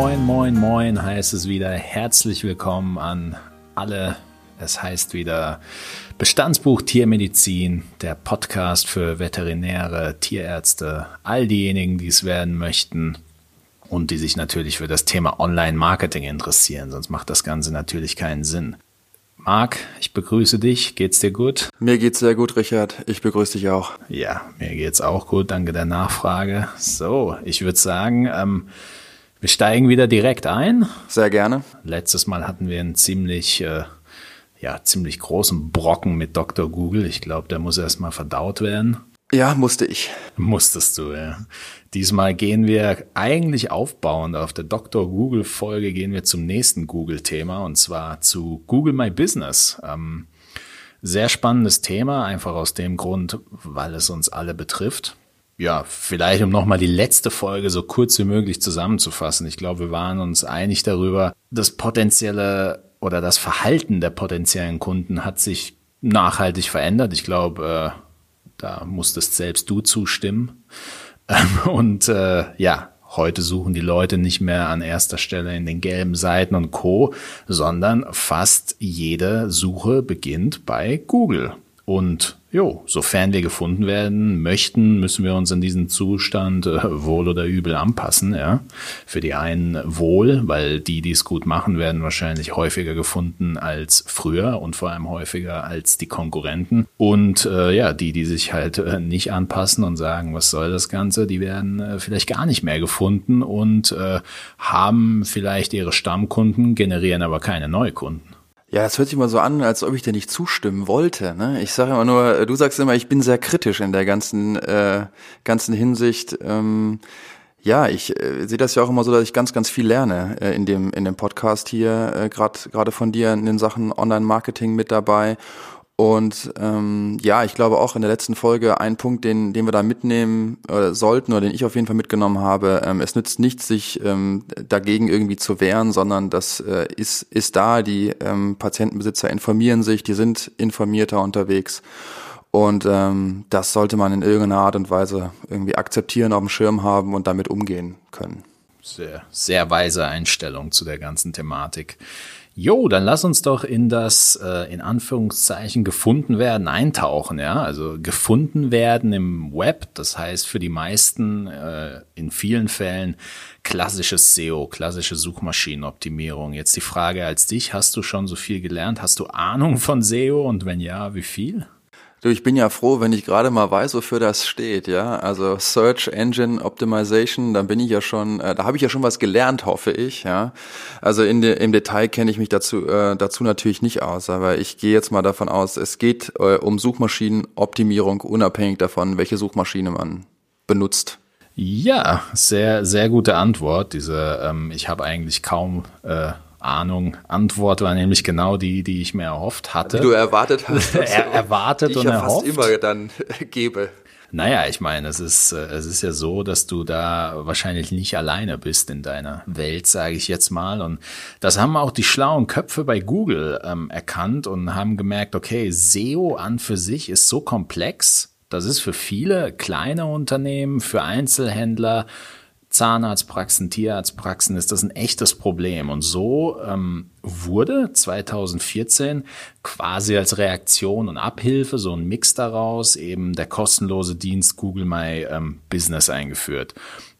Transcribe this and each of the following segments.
Moin, moin, moin heißt es wieder. Herzlich willkommen an alle. Es heißt wieder Bestandsbuch Tiermedizin, der Podcast für Veterinäre, Tierärzte, all diejenigen, die es werden möchten und die sich natürlich für das Thema Online-Marketing interessieren. Sonst macht das Ganze natürlich keinen Sinn. Marc, ich begrüße dich. Geht's dir gut? Mir geht's sehr gut, Richard. Ich begrüße dich auch. Ja, mir geht's auch gut. Danke der Nachfrage. So, ich würde sagen, ähm, wir steigen wieder direkt ein. Sehr gerne. Letztes Mal hatten wir einen ziemlich, äh, ja, ziemlich großen Brocken mit Dr. Google. Ich glaube, der muss erstmal verdaut werden. Ja, musste ich. Musstest du, ja. Diesmal gehen wir eigentlich aufbauend auf der Dr. Google Folge gehen wir zum nächsten Google Thema und zwar zu Google My Business. Ähm, sehr spannendes Thema, einfach aus dem Grund, weil es uns alle betrifft. Ja, vielleicht um nochmal die letzte Folge so kurz wie möglich zusammenzufassen. Ich glaube, wir waren uns einig darüber, das potenzielle oder das Verhalten der potenziellen Kunden hat sich nachhaltig verändert. Ich glaube, äh, da musstest selbst du zustimmen. Ähm, und äh, ja, heute suchen die Leute nicht mehr an erster Stelle in den gelben Seiten und Co, sondern fast jede Suche beginnt bei Google. Und Jo, sofern wir gefunden werden möchten, müssen wir uns an diesen Zustand äh, wohl oder übel anpassen. Ja, für die einen wohl, weil die, die es gut machen, werden wahrscheinlich häufiger gefunden als früher und vor allem häufiger als die Konkurrenten. Und äh, ja, die, die sich halt äh, nicht anpassen und sagen, was soll das Ganze, die werden äh, vielleicht gar nicht mehr gefunden und äh, haben vielleicht ihre Stammkunden, generieren aber keine Neukunden. Ja, es hört sich mal so an, als ob ich dir nicht zustimmen wollte. Ne? Ich sage immer nur, du sagst immer, ich bin sehr kritisch in der ganzen äh, ganzen Hinsicht. Ähm, ja, ich äh, sehe das ja auch immer so, dass ich ganz, ganz viel lerne äh, in dem in dem Podcast hier, äh, gerade gerade von dir in den Sachen Online-Marketing mit dabei. Und ähm, ja, ich glaube auch in der letzten Folge ein Punkt, den, den wir da mitnehmen äh, sollten oder den ich auf jeden Fall mitgenommen habe, ähm, es nützt nichts, sich ähm, dagegen irgendwie zu wehren, sondern das äh, ist, ist da, die ähm, Patientenbesitzer informieren sich, die sind informierter unterwegs. Und ähm, das sollte man in irgendeiner Art und Weise irgendwie akzeptieren, auf dem Schirm haben und damit umgehen können. Sehr, sehr weise Einstellung zu der ganzen Thematik. Jo, dann lass uns doch in das äh, in Anführungszeichen gefunden werden eintauchen, ja. Also gefunden werden im Web, das heißt für die meisten äh, in vielen Fällen klassisches SEO, klassische Suchmaschinenoptimierung. Jetzt die Frage als dich, hast du schon so viel gelernt? Hast du Ahnung von SEO und wenn ja, wie viel? Du, ich bin ja froh, wenn ich gerade mal weiß, wofür das steht, ja. Also Search Engine Optimization, dann bin ich ja schon, äh, da habe ich ja schon was gelernt, hoffe ich, ja. Also in de, im Detail kenne ich mich dazu äh, dazu natürlich nicht aus, aber ich gehe jetzt mal davon aus, es geht äh, um Suchmaschinenoptimierung, unabhängig davon, welche Suchmaschine man benutzt. Ja, sehr sehr gute Antwort. Diese, ähm, ich habe eigentlich kaum äh, Ahnung. Antwort war nämlich genau die, die ich mir erhofft hatte. Die du erwartet hast. er, erwartet die und ich ja erhofft. fast immer dann gebe. Naja, ich meine, es ist, äh, es ist ja so, dass du da wahrscheinlich nicht alleine bist in deiner Welt, sage ich jetzt mal. Und das haben auch die schlauen Köpfe bei Google ähm, erkannt und haben gemerkt, okay, SEO an für sich ist so komplex. Das ist für viele kleine Unternehmen, für Einzelhändler, Zahnarztpraxen, Tierarztpraxen ist das ein echtes Problem. Und so ähm, wurde 2014 quasi als Reaktion und Abhilfe, so ein Mix daraus, eben der kostenlose Dienst Google My ähm, Business eingeführt.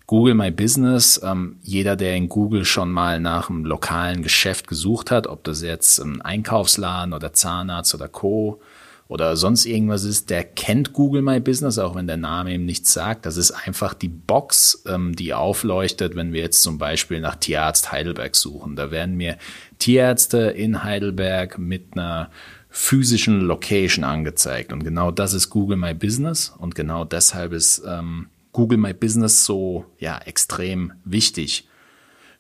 Google My Business, ähm, jeder, der in Google schon mal nach einem lokalen Geschäft gesucht hat, ob das jetzt ein Einkaufsladen oder Zahnarzt oder Co oder sonst irgendwas ist, der kennt Google My Business, auch wenn der Name ihm nichts sagt. Das ist einfach die Box, ähm, die aufleuchtet, wenn wir jetzt zum Beispiel nach Tierarzt Heidelberg suchen. Da werden mir Tierärzte in Heidelberg mit einer physischen Location angezeigt. Und genau das ist Google My Business. Und genau deshalb ist ähm, Google My Business so ja extrem wichtig.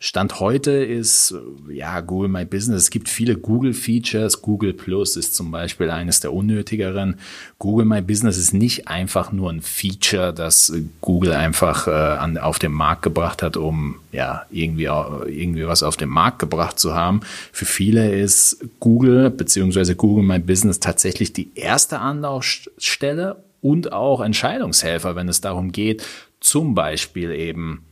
Stand heute ist, ja, Google My Business. Es gibt viele Google-Features. Google Plus ist zum Beispiel eines der unnötigeren. Google My Business ist nicht einfach nur ein Feature, das Google einfach äh, an, auf den Markt gebracht hat, um ja irgendwie, irgendwie was auf den Markt gebracht zu haben. Für viele ist Google beziehungsweise Google My Business tatsächlich die erste Anlaufstelle und auch Entscheidungshelfer, wenn es darum geht, zum Beispiel eben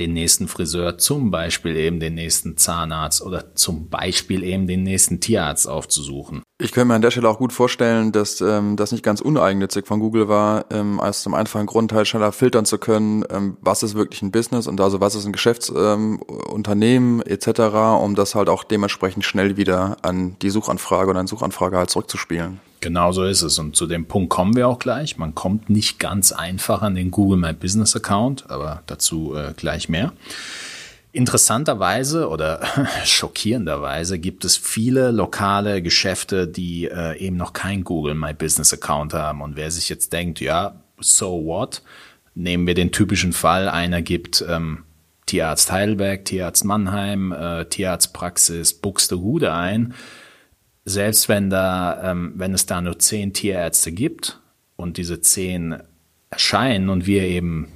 den nächsten Friseur, zum Beispiel eben den nächsten Zahnarzt oder zum Beispiel eben den nächsten Tierarzt aufzusuchen. Ich könnte mir an der Stelle auch gut vorstellen, dass ähm, das nicht ganz uneigennützig von Google war, ähm, aus dem einfachen Grund halt schneller filtern zu können, ähm, was ist wirklich ein Business und also was ist ein Geschäftsunternehmen ähm, etc., um das halt auch dementsprechend schnell wieder an die Suchanfrage oder an Suchanfrage halt zurückzuspielen. Genau so ist es. Und zu dem Punkt kommen wir auch gleich. Man kommt nicht ganz einfach an den Google My Business Account, aber dazu äh, gleich mehr. Interessanterweise oder schockierenderweise gibt es viele lokale Geschäfte, die äh, eben noch kein Google My Business Account haben. Und wer sich jetzt denkt, ja, so what? Nehmen wir den typischen Fall, einer gibt ähm, Tierarzt Heidelberg, Tierarzt Mannheim, äh, Tierarztpraxis Buxtehude ein. Selbst wenn da, ähm, wenn es da nur zehn Tierärzte gibt und diese zehn erscheinen und wir eben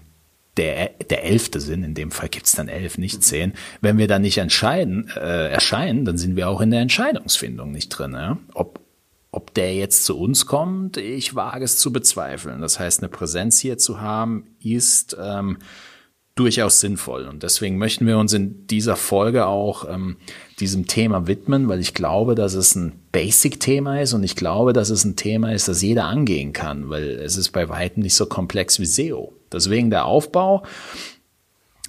der, der Elfte sind, in dem Fall gibt's dann elf, nicht zehn. Wenn wir da nicht entscheiden, äh, erscheinen, dann sind wir auch in der Entscheidungsfindung nicht drin. Ja? Ob, ob der jetzt zu uns kommt, ich wage es zu bezweifeln. Das heißt, eine Präsenz hier zu haben, ist ähm, durchaus sinnvoll. Und deswegen möchten wir uns in dieser Folge auch ähm, diesem Thema widmen, weil ich glaube, dass es ein Basic-Thema ist und ich glaube, dass es ein Thema ist, das jeder angehen kann, weil es ist bei weitem nicht so komplex wie SEO. Deswegen der Aufbau.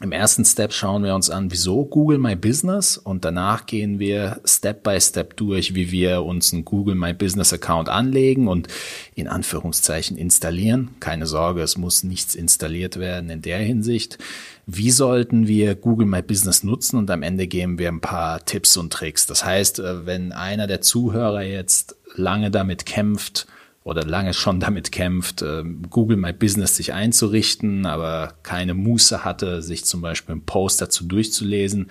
Im ersten Step schauen wir uns an, wieso Google My Business und danach gehen wir Step by Step durch, wie wir uns einen Google My Business Account anlegen und in Anführungszeichen installieren. Keine Sorge, es muss nichts installiert werden in der Hinsicht. Wie sollten wir Google My Business nutzen und am Ende geben wir ein paar Tipps und Tricks. Das heißt, äh, wenn einer der Zuhörer jetzt lange damit kämpft, oder lange schon damit kämpft, ähm, Google My Business sich einzurichten, aber keine Muße hatte, sich zum Beispiel ein Post dazu durchzulesen,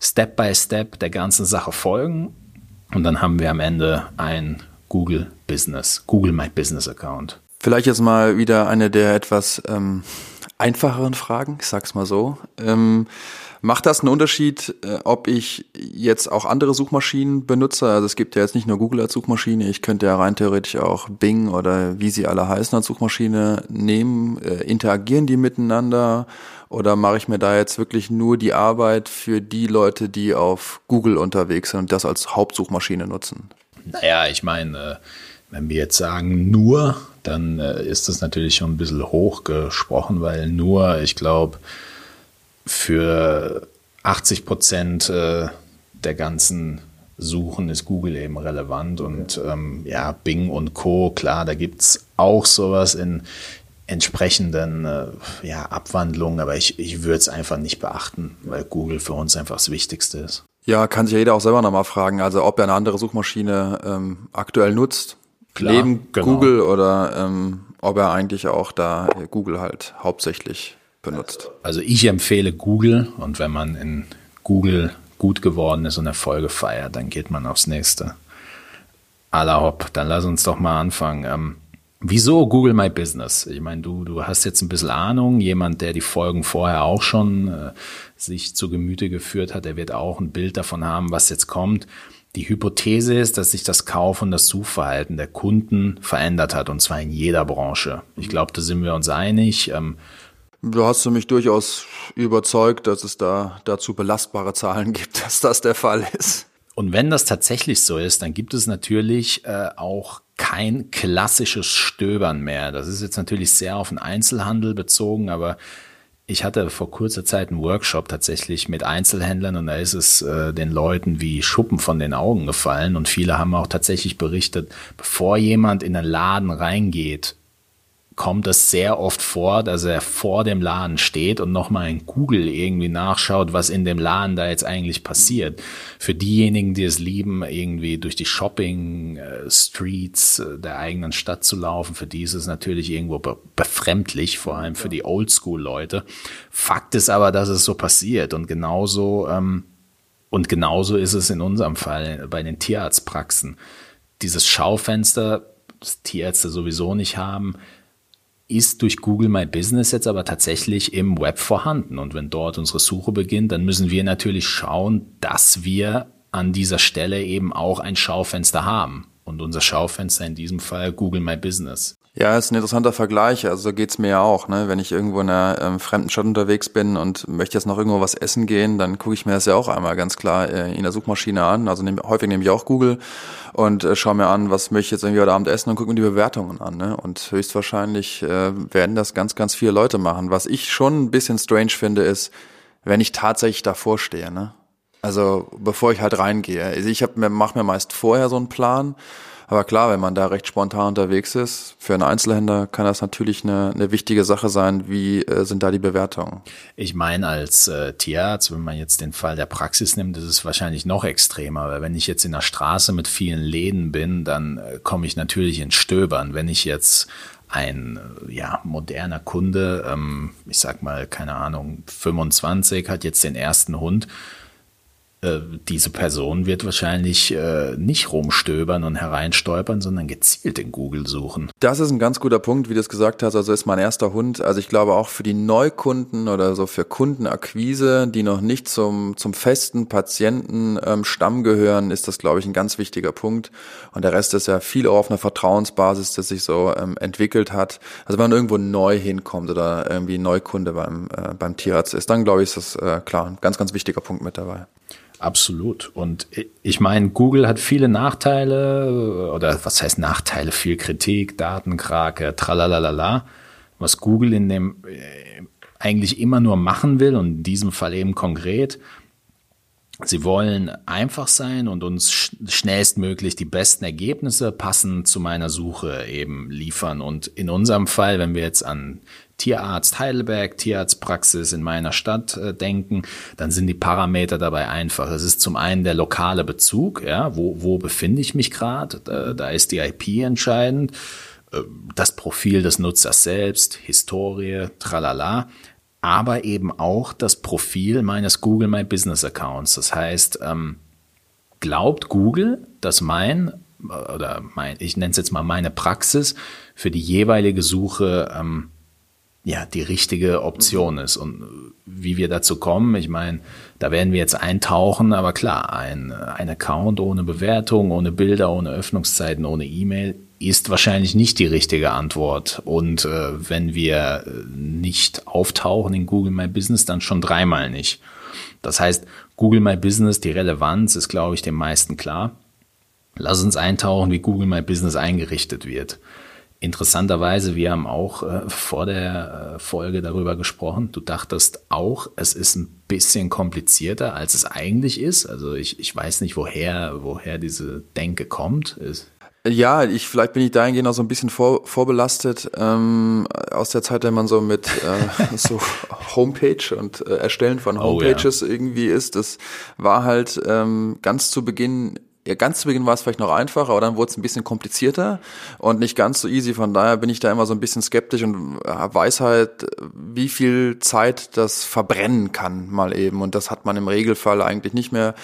Step by Step der ganzen Sache folgen und dann haben wir am Ende ein Google Business, Google My Business Account. Vielleicht jetzt mal wieder eine der etwas ähm, einfacheren Fragen, ich sag's mal so. Ähm, Macht das einen Unterschied, äh, ob ich jetzt auch andere Suchmaschinen benutze? Also es gibt ja jetzt nicht nur Google als Suchmaschine, ich könnte ja rein theoretisch auch Bing oder wie sie alle heißen als Suchmaschine nehmen. Äh, interagieren die miteinander oder mache ich mir da jetzt wirklich nur die Arbeit für die Leute, die auf Google unterwegs sind und das als Hauptsuchmaschine nutzen? Naja, ich meine, äh, wenn wir jetzt sagen nur, dann ist das natürlich schon ein bisschen hoch gesprochen, weil nur, ich glaube, für 80 Prozent äh, der ganzen Suchen ist Google eben relevant und ähm, ja, Bing und Co., klar, da gibt es auch sowas in entsprechenden äh, ja, Abwandlungen, aber ich, ich würde es einfach nicht beachten, weil Google für uns einfach das Wichtigste ist. Ja, kann sich ja jeder auch selber nochmal fragen, also ob er eine andere Suchmaschine ähm, aktuell nutzt, Klar, neben genau. Google oder ähm, ob er eigentlich auch da Google halt hauptsächlich benutzt? Also ich empfehle Google und wenn man in Google gut geworden ist und Erfolge feiert, dann geht man aufs nächste. Alla hopp, dann lass uns doch mal anfangen. Ähm, wieso Google My Business? Ich meine, du, du hast jetzt ein bisschen Ahnung. Jemand, der die Folgen vorher auch schon äh, sich zu Gemüte geführt hat, der wird auch ein Bild davon haben, was jetzt kommt. Die Hypothese ist, dass sich das Kauf- und das Suchverhalten der Kunden verändert hat, und zwar in jeder Branche. Ich glaube, da sind wir uns einig. Ähm, Du hast du mich durchaus überzeugt, dass es da dazu belastbare Zahlen gibt, dass das der Fall ist. Und wenn das tatsächlich so ist, dann gibt es natürlich äh, auch kein klassisches Stöbern mehr. Das ist jetzt natürlich sehr auf den Einzelhandel bezogen, aber ich hatte vor kurzer Zeit einen Workshop tatsächlich mit Einzelhändlern und da ist es äh, den Leuten wie Schuppen von den Augen gefallen und viele haben auch tatsächlich berichtet, bevor jemand in einen Laden reingeht, kommt es sehr oft vor, dass er vor dem Laden steht und nochmal in Google irgendwie nachschaut, was in dem Laden da jetzt eigentlich passiert. Für diejenigen, die es lieben, irgendwie durch die Shopping-Streets äh, der eigenen Stadt zu laufen, für die ist es natürlich irgendwo befremdlich, vor allem für die Oldschool-Leute. Fakt ist aber, dass es so passiert und genauso, ähm, und genauso ist es in unserem Fall bei den Tierarztpraxen. Dieses Schaufenster, das Tierärzte sowieso nicht haben, ist durch Google My Business jetzt aber tatsächlich im Web vorhanden. Und wenn dort unsere Suche beginnt, dann müssen wir natürlich schauen, dass wir an dieser Stelle eben auch ein Schaufenster haben. Und unser Schaufenster in diesem Fall Google My Business. Ja, ist ein interessanter Vergleich. Also so geht's mir ja auch. Ne? Wenn ich irgendwo in einer ähm, fremden Stadt unterwegs bin und möchte jetzt noch irgendwo was essen gehen, dann gucke ich mir das ja auch einmal ganz klar äh, in der Suchmaschine an. Also nehm, häufig nehme ich auch Google und äh, schaue mir an, was möchte ich jetzt irgendwie heute Abend essen und gucke mir die Bewertungen an. Ne? Und höchstwahrscheinlich äh, werden das ganz, ganz viele Leute machen. Was ich schon ein bisschen strange finde, ist, wenn ich tatsächlich davor stehe. Ne? Also bevor ich halt reingehe. Also ich hab, mache mir meist vorher so einen Plan aber klar, wenn man da recht spontan unterwegs ist, für einen Einzelhändler kann das natürlich eine, eine wichtige Sache sein. Wie äh, sind da die Bewertungen? Ich meine, als äh, Tierarzt, wenn man jetzt den Fall der Praxis nimmt, ist es wahrscheinlich noch extremer. Weil wenn ich jetzt in der Straße mit vielen Läden bin, dann äh, komme ich natürlich ins Stöbern. Wenn ich jetzt ein äh, ja, moderner Kunde, ähm, ich sag mal, keine Ahnung, 25, hat jetzt den ersten Hund, äh, diese Person wird wahrscheinlich äh, nicht rumstöbern und hereinstolpern, sondern gezielt in Google suchen. Das ist ein ganz guter Punkt, wie du es gesagt hast. Also ist mein erster Hund. Also ich glaube auch für die Neukunden oder so für Kundenakquise, die noch nicht zum, zum festen Patientenstamm ähm, gehören, ist das, glaube ich, ein ganz wichtiger Punkt. Und der Rest ist ja viel auf einer Vertrauensbasis, das sich so ähm, entwickelt hat. Also wenn man irgendwo neu hinkommt oder irgendwie Neukunde beim, äh, beim Tierarzt ist, dann glaube ich, ist das äh, klar ein ganz, ganz wichtiger Punkt mit dabei. Absolut. Und ich meine, Google hat viele Nachteile oder was heißt Nachteile? Viel Kritik, Datenkrake, tralalala. Was Google in dem äh, eigentlich immer nur machen will und in diesem Fall eben konkret, Sie wollen einfach sein und uns schnellstmöglich die besten Ergebnisse passend zu meiner Suche eben liefern. Und in unserem Fall, wenn wir jetzt an Tierarzt Heidelberg, Tierarztpraxis in meiner Stadt äh, denken, dann sind die Parameter dabei einfach. Es ist zum einen der lokale Bezug, ja, wo, wo befinde ich mich gerade, da, da ist die IP entscheidend, äh, das Profil des Nutzers selbst, Historie, tralala, aber eben auch das Profil meines Google My Business Accounts. Das heißt, ähm, glaubt Google, dass mein oder mein, ich nenne es jetzt mal meine Praxis für die jeweilige Suche ähm, ja die richtige Option ist. Und wie wir dazu kommen, ich meine, da werden wir jetzt eintauchen, aber klar, ein, ein Account ohne Bewertung, ohne Bilder, ohne Öffnungszeiten, ohne E-Mail ist wahrscheinlich nicht die richtige Antwort. Und äh, wenn wir nicht auftauchen in Google My Business, dann schon dreimal nicht. Das heißt, Google My Business, die Relevanz ist, glaube ich, den meisten klar. Lass uns eintauchen, wie Google My Business eingerichtet wird. Interessanterweise, wir haben auch äh, vor der äh, Folge darüber gesprochen. Du dachtest auch, es ist ein bisschen komplizierter, als es eigentlich ist. Also ich, ich weiß nicht, woher, woher diese Denke kommt. Ist ja, ich vielleicht bin ich dahingehend auch so ein bisschen vor, vorbelastet ähm, aus der Zeit, wenn man so mit äh, so Homepage und äh, Erstellen von Homepages oh, ja. irgendwie ist. Das war halt ähm, ganz zu Beginn ja, ganz zu Beginn war es vielleicht noch einfacher, aber dann wurde es ein bisschen komplizierter und nicht ganz so easy. Von daher bin ich da immer so ein bisschen skeptisch und weiß halt, wie viel Zeit das verbrennen kann mal eben. Und das hat man im Regelfall eigentlich nicht mehr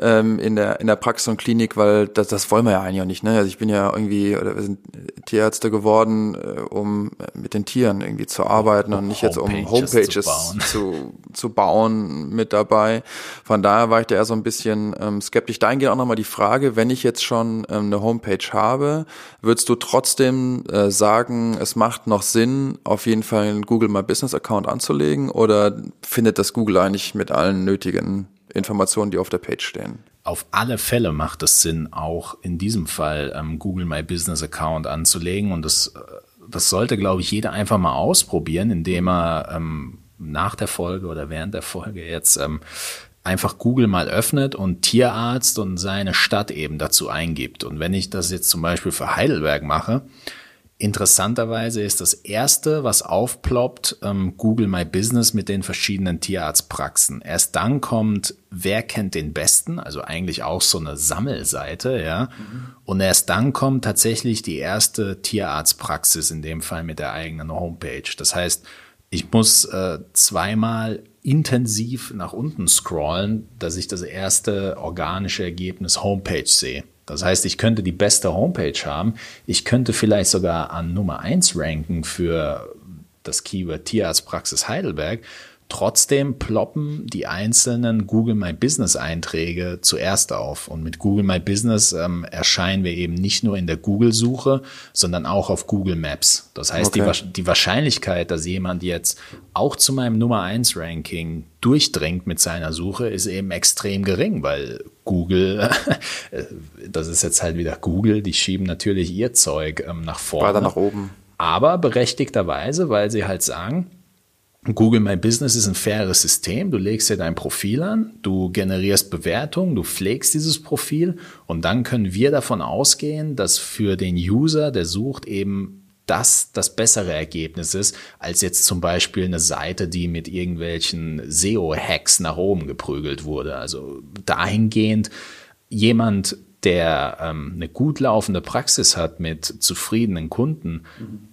ähm, in der in der Praxis und Klinik, weil das, das wollen wir ja eigentlich auch nicht. Ne? Also ich bin ja irgendwie oder wir sind Tierärzte geworden, äh, um mit den Tieren irgendwie zu arbeiten um und nicht jetzt um Homepages zu bauen. Zu, zu bauen mit dabei. Von daher war ich da eher so ein bisschen ähm, skeptisch. Dahingehend auch nochmal die Frage, wenn ich jetzt schon ähm, eine Homepage habe, würdest du trotzdem äh, sagen, es macht noch Sinn, auf jeden Fall einen Google My Business Account anzulegen oder findet das Google eigentlich mit allen nötigen Informationen, die auf der Page stehen. Auf alle Fälle macht es Sinn, auch in diesem Fall ähm, Google My Business Account anzulegen. Und das, äh, das sollte, glaube ich, jeder einfach mal ausprobieren, indem er ähm, nach der Folge oder während der Folge jetzt ähm, einfach Google mal öffnet und Tierarzt und seine Stadt eben dazu eingibt. Und wenn ich das jetzt zum Beispiel für Heidelberg mache, Interessanterweise ist das erste, was aufploppt, ähm, Google My Business mit den verschiedenen Tierarztpraxen. Erst dann kommt, wer kennt den besten, also eigentlich auch so eine Sammelseite, ja. Mhm. Und erst dann kommt tatsächlich die erste Tierarztpraxis, in dem Fall mit der eigenen Homepage. Das heißt, ich muss äh, zweimal intensiv nach unten scrollen, dass ich das erste organische Ergebnis Homepage sehe. Das heißt, ich könnte die beste Homepage haben. Ich könnte vielleicht sogar an Nummer eins ranken für das Keyword Tierarztpraxis Heidelberg. Trotzdem ploppen die einzelnen Google My Business Einträge zuerst auf. Und mit Google My Business ähm, erscheinen wir eben nicht nur in der Google-Suche, sondern auch auf Google Maps. Das heißt, okay. die, die Wahrscheinlichkeit, dass jemand jetzt auch zu meinem Nummer 1 Ranking durchdringt mit seiner Suche, ist eben extrem gering, weil Google, das ist jetzt halt wieder Google, die schieben natürlich ihr Zeug ähm, nach vorne. Weiter nach oben. Aber berechtigterweise, weil sie halt sagen, Google My Business ist ein faires System. Du legst dir dein Profil an, du generierst Bewertungen, du pflegst dieses Profil und dann können wir davon ausgehen, dass für den User, der sucht, eben das das bessere Ergebnis ist, als jetzt zum Beispiel eine Seite, die mit irgendwelchen SEO-Hacks nach oben geprügelt wurde. Also dahingehend jemand, der ähm, eine gut laufende Praxis hat mit zufriedenen Kunden,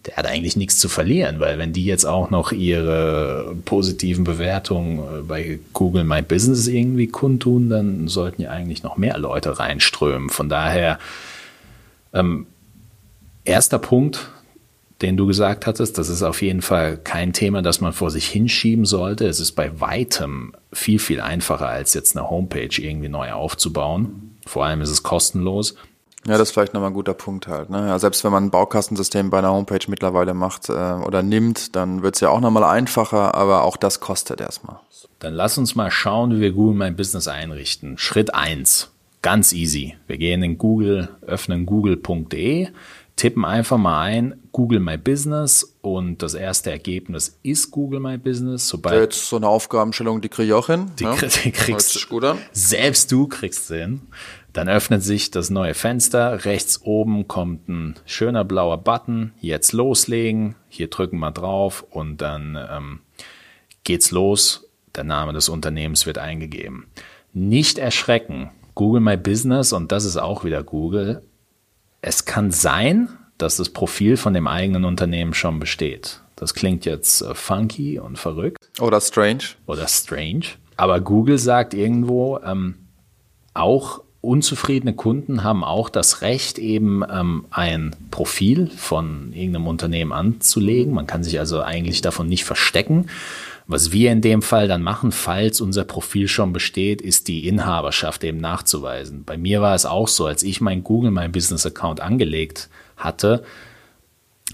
der hat eigentlich nichts zu verlieren, weil wenn die jetzt auch noch ihre positiven Bewertungen äh, bei Google My Business irgendwie kundtun, dann sollten ja eigentlich noch mehr Leute reinströmen. Von daher, ähm, erster Punkt, den du gesagt hattest, das ist auf jeden Fall kein Thema, das man vor sich hinschieben sollte. Es ist bei weitem viel, viel einfacher, als jetzt eine Homepage irgendwie neu aufzubauen. Vor allem ist es kostenlos. Ja, das ist vielleicht nochmal ein guter Punkt halt. Ne? Ja, selbst wenn man ein Baukastensystem bei einer Homepage mittlerweile macht äh, oder nimmt, dann wird es ja auch nochmal einfacher, aber auch das kostet erstmal. Dann lass uns mal schauen, wie wir Google My Business einrichten. Schritt eins, Ganz easy. Wir gehen in Google, öffnen google.de, tippen einfach mal ein Google My Business und das erste Ergebnis ist Google My Business. Sobald Jetzt so eine Aufgabenstellung, die kriege ich auch hin. Die, ja? die kriegst du. Selbst du kriegst sie hin. Dann öffnet sich das neue Fenster. Rechts oben kommt ein schöner blauer Button. Jetzt loslegen. Hier drücken wir drauf und dann ähm, geht's los. Der Name des Unternehmens wird eingegeben. Nicht erschrecken. Google My Business und das ist auch wieder Google es kann sein, dass das Profil von dem eigenen Unternehmen schon besteht. Das klingt jetzt äh, funky und verrückt. Oder strange. Oder strange. Aber Google sagt irgendwo, ähm, auch unzufriedene Kunden haben auch das Recht, eben ähm, ein Profil von irgendeinem Unternehmen anzulegen. Man kann sich also eigentlich davon nicht verstecken. Was wir in dem Fall dann machen, falls unser Profil schon besteht, ist die Inhaberschaft eben nachzuweisen. Bei mir war es auch so, als ich mein Google, mein Business Account angelegt hatte,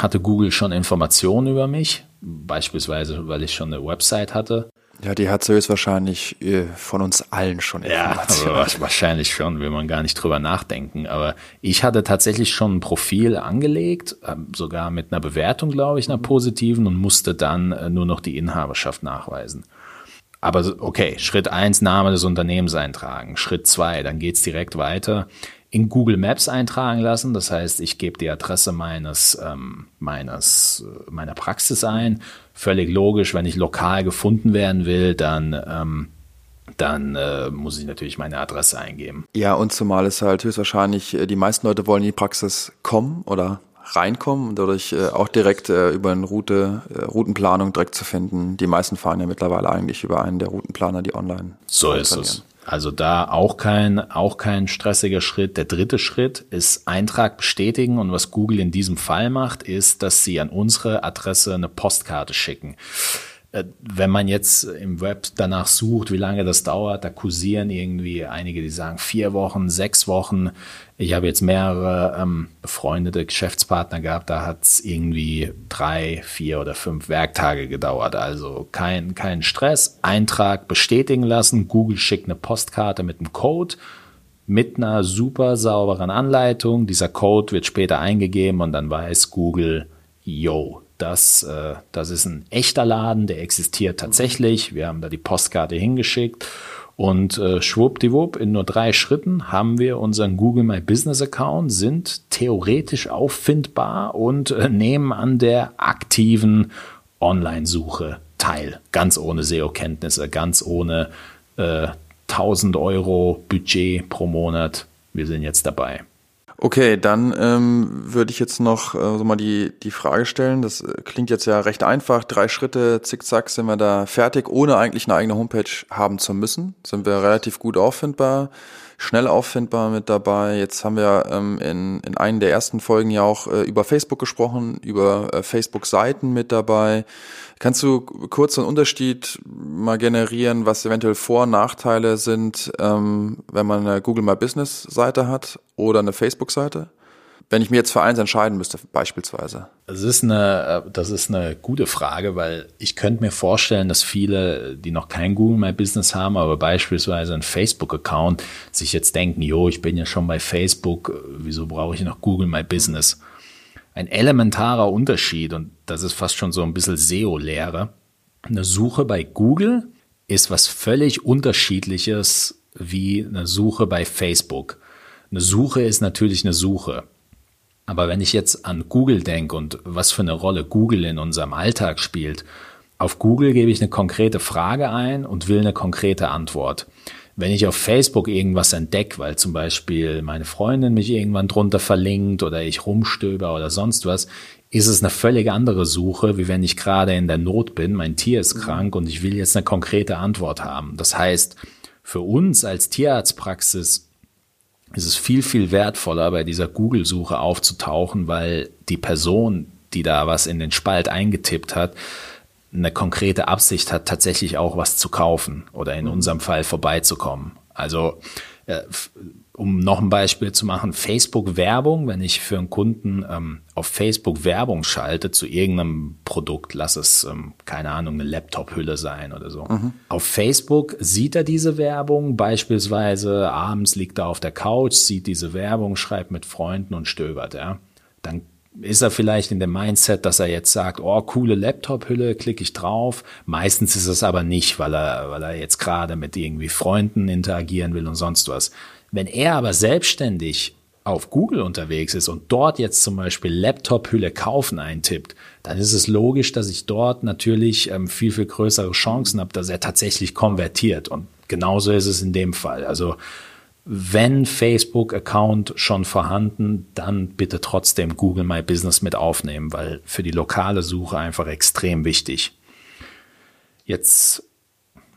hatte Google schon Informationen über mich, beispielsweise weil ich schon eine Website hatte. Ja, die hat sie höchstwahrscheinlich äh, von uns allen schon Informationen. Ja, wahrscheinlich schon, will man gar nicht drüber nachdenken. Aber ich hatte tatsächlich schon ein Profil angelegt, ähm, sogar mit einer Bewertung, glaube ich, einer positiven und musste dann äh, nur noch die Inhaberschaft nachweisen. Aber okay, Schritt eins Name des Unternehmens eintragen. Schritt zwei dann geht's direkt weiter in Google Maps eintragen lassen. Das heißt, ich gebe die Adresse meines, ähm, meines, äh, meiner Praxis ein. Völlig logisch, wenn ich lokal gefunden werden will, dann, ähm, dann äh, muss ich natürlich meine Adresse eingeben. Ja, und zumal es halt höchstwahrscheinlich, äh, die meisten Leute wollen in die Praxis kommen oder reinkommen und dadurch äh, auch direkt äh, über eine Route, äh, Routenplanung direkt zu finden. Die meisten fahren ja mittlerweile eigentlich über einen der Routenplaner, die online. So ist es. Also da auch kein, auch kein stressiger Schritt. Der dritte Schritt ist Eintrag bestätigen und was Google in diesem Fall macht, ist, dass sie an unsere Adresse eine Postkarte schicken. Äh, wenn man jetzt im Web danach sucht, wie lange das dauert, da kursieren irgendwie einige, die sagen vier Wochen, sechs Wochen. Ich habe jetzt mehrere ähm, befreundete Geschäftspartner gehabt, da hat es irgendwie drei, vier oder fünf Werktage gedauert. Also kein, kein Stress. Eintrag bestätigen lassen. Google schickt eine Postkarte mit einem Code mit einer super sauberen Anleitung. Dieser Code wird später eingegeben und dann weiß Google, yo, das, äh, das ist ein echter Laden, der existiert tatsächlich. Wir haben da die Postkarte hingeschickt und äh, schwuppdiwupp, in nur drei Schritten haben wir unseren Google My Business Account, sind theoretisch auffindbar und äh, nehmen an der aktiven Online-Suche teil. Ganz ohne SEO-Kenntnisse, ganz ohne äh, 1000 Euro Budget pro Monat. Wir sind jetzt dabei. Okay, dann ähm, würde ich jetzt noch äh, so mal die, die Frage stellen. Das äh, klingt jetzt ja recht einfach. Drei Schritte, zickzack, sind wir da fertig, ohne eigentlich eine eigene Homepage haben zu müssen. Sind wir relativ gut auffindbar. schnell auffindbar mit dabei. Jetzt haben wir ähm, in, in einen der ersten Folgen ja auch äh, über Facebook gesprochen, über äh, Facebook-Seiten mit dabei. Kannst du kurz einen Unterschied mal generieren, was eventuell Vor- und Nachteile sind, ähm, wenn man eine Google My Business Seite hat oder eine Facebook-Seite? wenn ich mir jetzt für eins entscheiden müsste, beispielsweise? Das ist eine, äh, das ist eine gute Frage, weil ich könnte mir vorstellen, dass viele, die noch kein Google My Business haben, aber beispielsweise einen Facebook-Account, sich jetzt denken, jo, ich bin ja schon bei Facebook, wieso brauche ich noch Google My Business? Ein elementarer Unterschied, und das ist fast schon so ein bisschen SEO-Lehre. Eine Suche bei Google ist was völlig unterschiedliches wie eine Suche bei Facebook. Eine Suche ist natürlich eine Suche. Aber wenn ich jetzt an Google denke und was für eine Rolle Google in unserem Alltag spielt, auf Google gebe ich eine konkrete Frage ein und will eine konkrete Antwort. Wenn ich auf Facebook irgendwas entdecke, weil zum Beispiel meine Freundin mich irgendwann drunter verlinkt oder ich rumstöber oder sonst was, ist es eine völlig andere Suche, wie wenn ich gerade in der Not bin, mein Tier ist krank und ich will jetzt eine konkrete Antwort haben. Das heißt, für uns als Tierarztpraxis ist es viel, viel wertvoller, bei dieser Google-Suche aufzutauchen, weil die Person, die da was in den Spalt eingetippt hat, eine konkrete Absicht hat, tatsächlich auch was zu kaufen oder in mhm. unserem Fall vorbeizukommen. Also äh, um noch ein Beispiel zu machen, Facebook-Werbung, wenn ich für einen Kunden ähm, auf Facebook Werbung schalte zu irgendeinem Produkt, lass es, ähm, keine Ahnung, eine Laptop-Hülle sein oder so. Mhm. Auf Facebook sieht er diese Werbung, beispielsweise abends liegt er auf der Couch, sieht diese Werbung, schreibt mit Freunden und stöbert, ja. Dann ist er vielleicht in dem Mindset, dass er jetzt sagt, oh, coole Laptop-Hülle, klicke ich drauf. Meistens ist es aber nicht, weil er, weil er jetzt gerade mit irgendwie Freunden interagieren will und sonst was. Wenn er aber selbstständig auf Google unterwegs ist und dort jetzt zum Beispiel Laptop-Hülle kaufen eintippt, dann ist es logisch, dass ich dort natürlich ähm, viel, viel größere Chancen habe, dass er tatsächlich konvertiert. Und genauso ist es in dem Fall. Also wenn Facebook-Account schon vorhanden, dann bitte trotzdem Google My Business mit aufnehmen, weil für die lokale Suche einfach extrem wichtig. Jetzt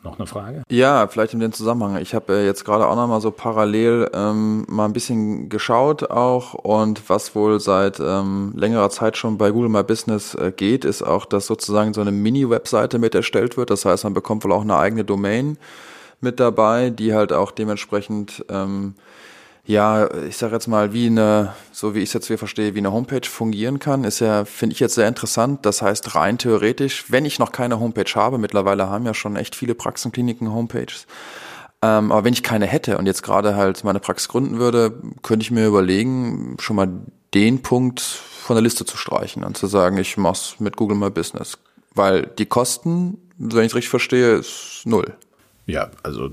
noch eine Frage? Ja, vielleicht in dem Zusammenhang. Ich habe äh, jetzt gerade auch noch mal so parallel ähm, mal ein bisschen geschaut auch und was wohl seit ähm, längerer Zeit schon bei Google My Business äh, geht, ist auch, dass sozusagen so eine Mini-Webseite mit erstellt wird. Das heißt, man bekommt wohl auch eine eigene Domain mit dabei, die halt auch dementsprechend ähm, ja, ich sage jetzt mal, wie eine, so wie ich es jetzt hier verstehe, wie eine Homepage fungieren kann, ist ja, finde ich jetzt sehr interessant. Das heißt, rein theoretisch, wenn ich noch keine Homepage habe, mittlerweile haben ja schon echt viele Praxenkliniken Homepages, ähm, aber wenn ich keine hätte und jetzt gerade halt meine Praxis gründen würde, könnte ich mir überlegen, schon mal den Punkt von der Liste zu streichen und zu sagen, ich mach's mit Google My Business. Weil die Kosten, wenn ich es richtig verstehe, ist null. Ja, also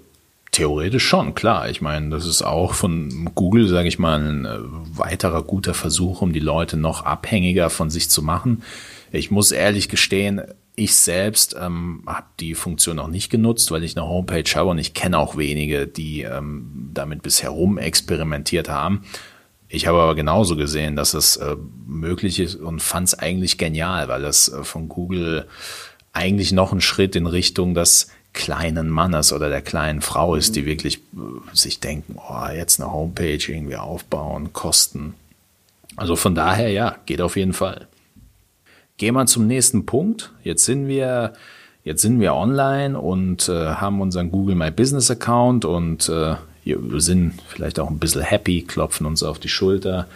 Theoretisch schon, klar. Ich meine, das ist auch von Google, sage ich mal, ein äh, weiterer guter Versuch, um die Leute noch abhängiger von sich zu machen. Ich muss ehrlich gestehen, ich selbst ähm, habe die Funktion noch nicht genutzt, weil ich eine Homepage habe und ich kenne auch wenige, die ähm, damit bisher rum experimentiert haben. Ich habe aber genauso gesehen, dass es äh, möglich ist und fand es eigentlich genial, weil es äh, von Google eigentlich noch ein Schritt in Richtung, dass kleinen Mannes oder der kleinen Frau ist, die wirklich äh, sich denken, oh, jetzt eine Homepage irgendwie aufbauen, kosten. Also von daher, ja, geht auf jeden Fall. Gehen wir zum nächsten Punkt. Jetzt sind wir, jetzt sind wir online und äh, haben unseren Google My Business Account und äh, wir sind vielleicht auch ein bisschen happy, klopfen uns auf die Schulter.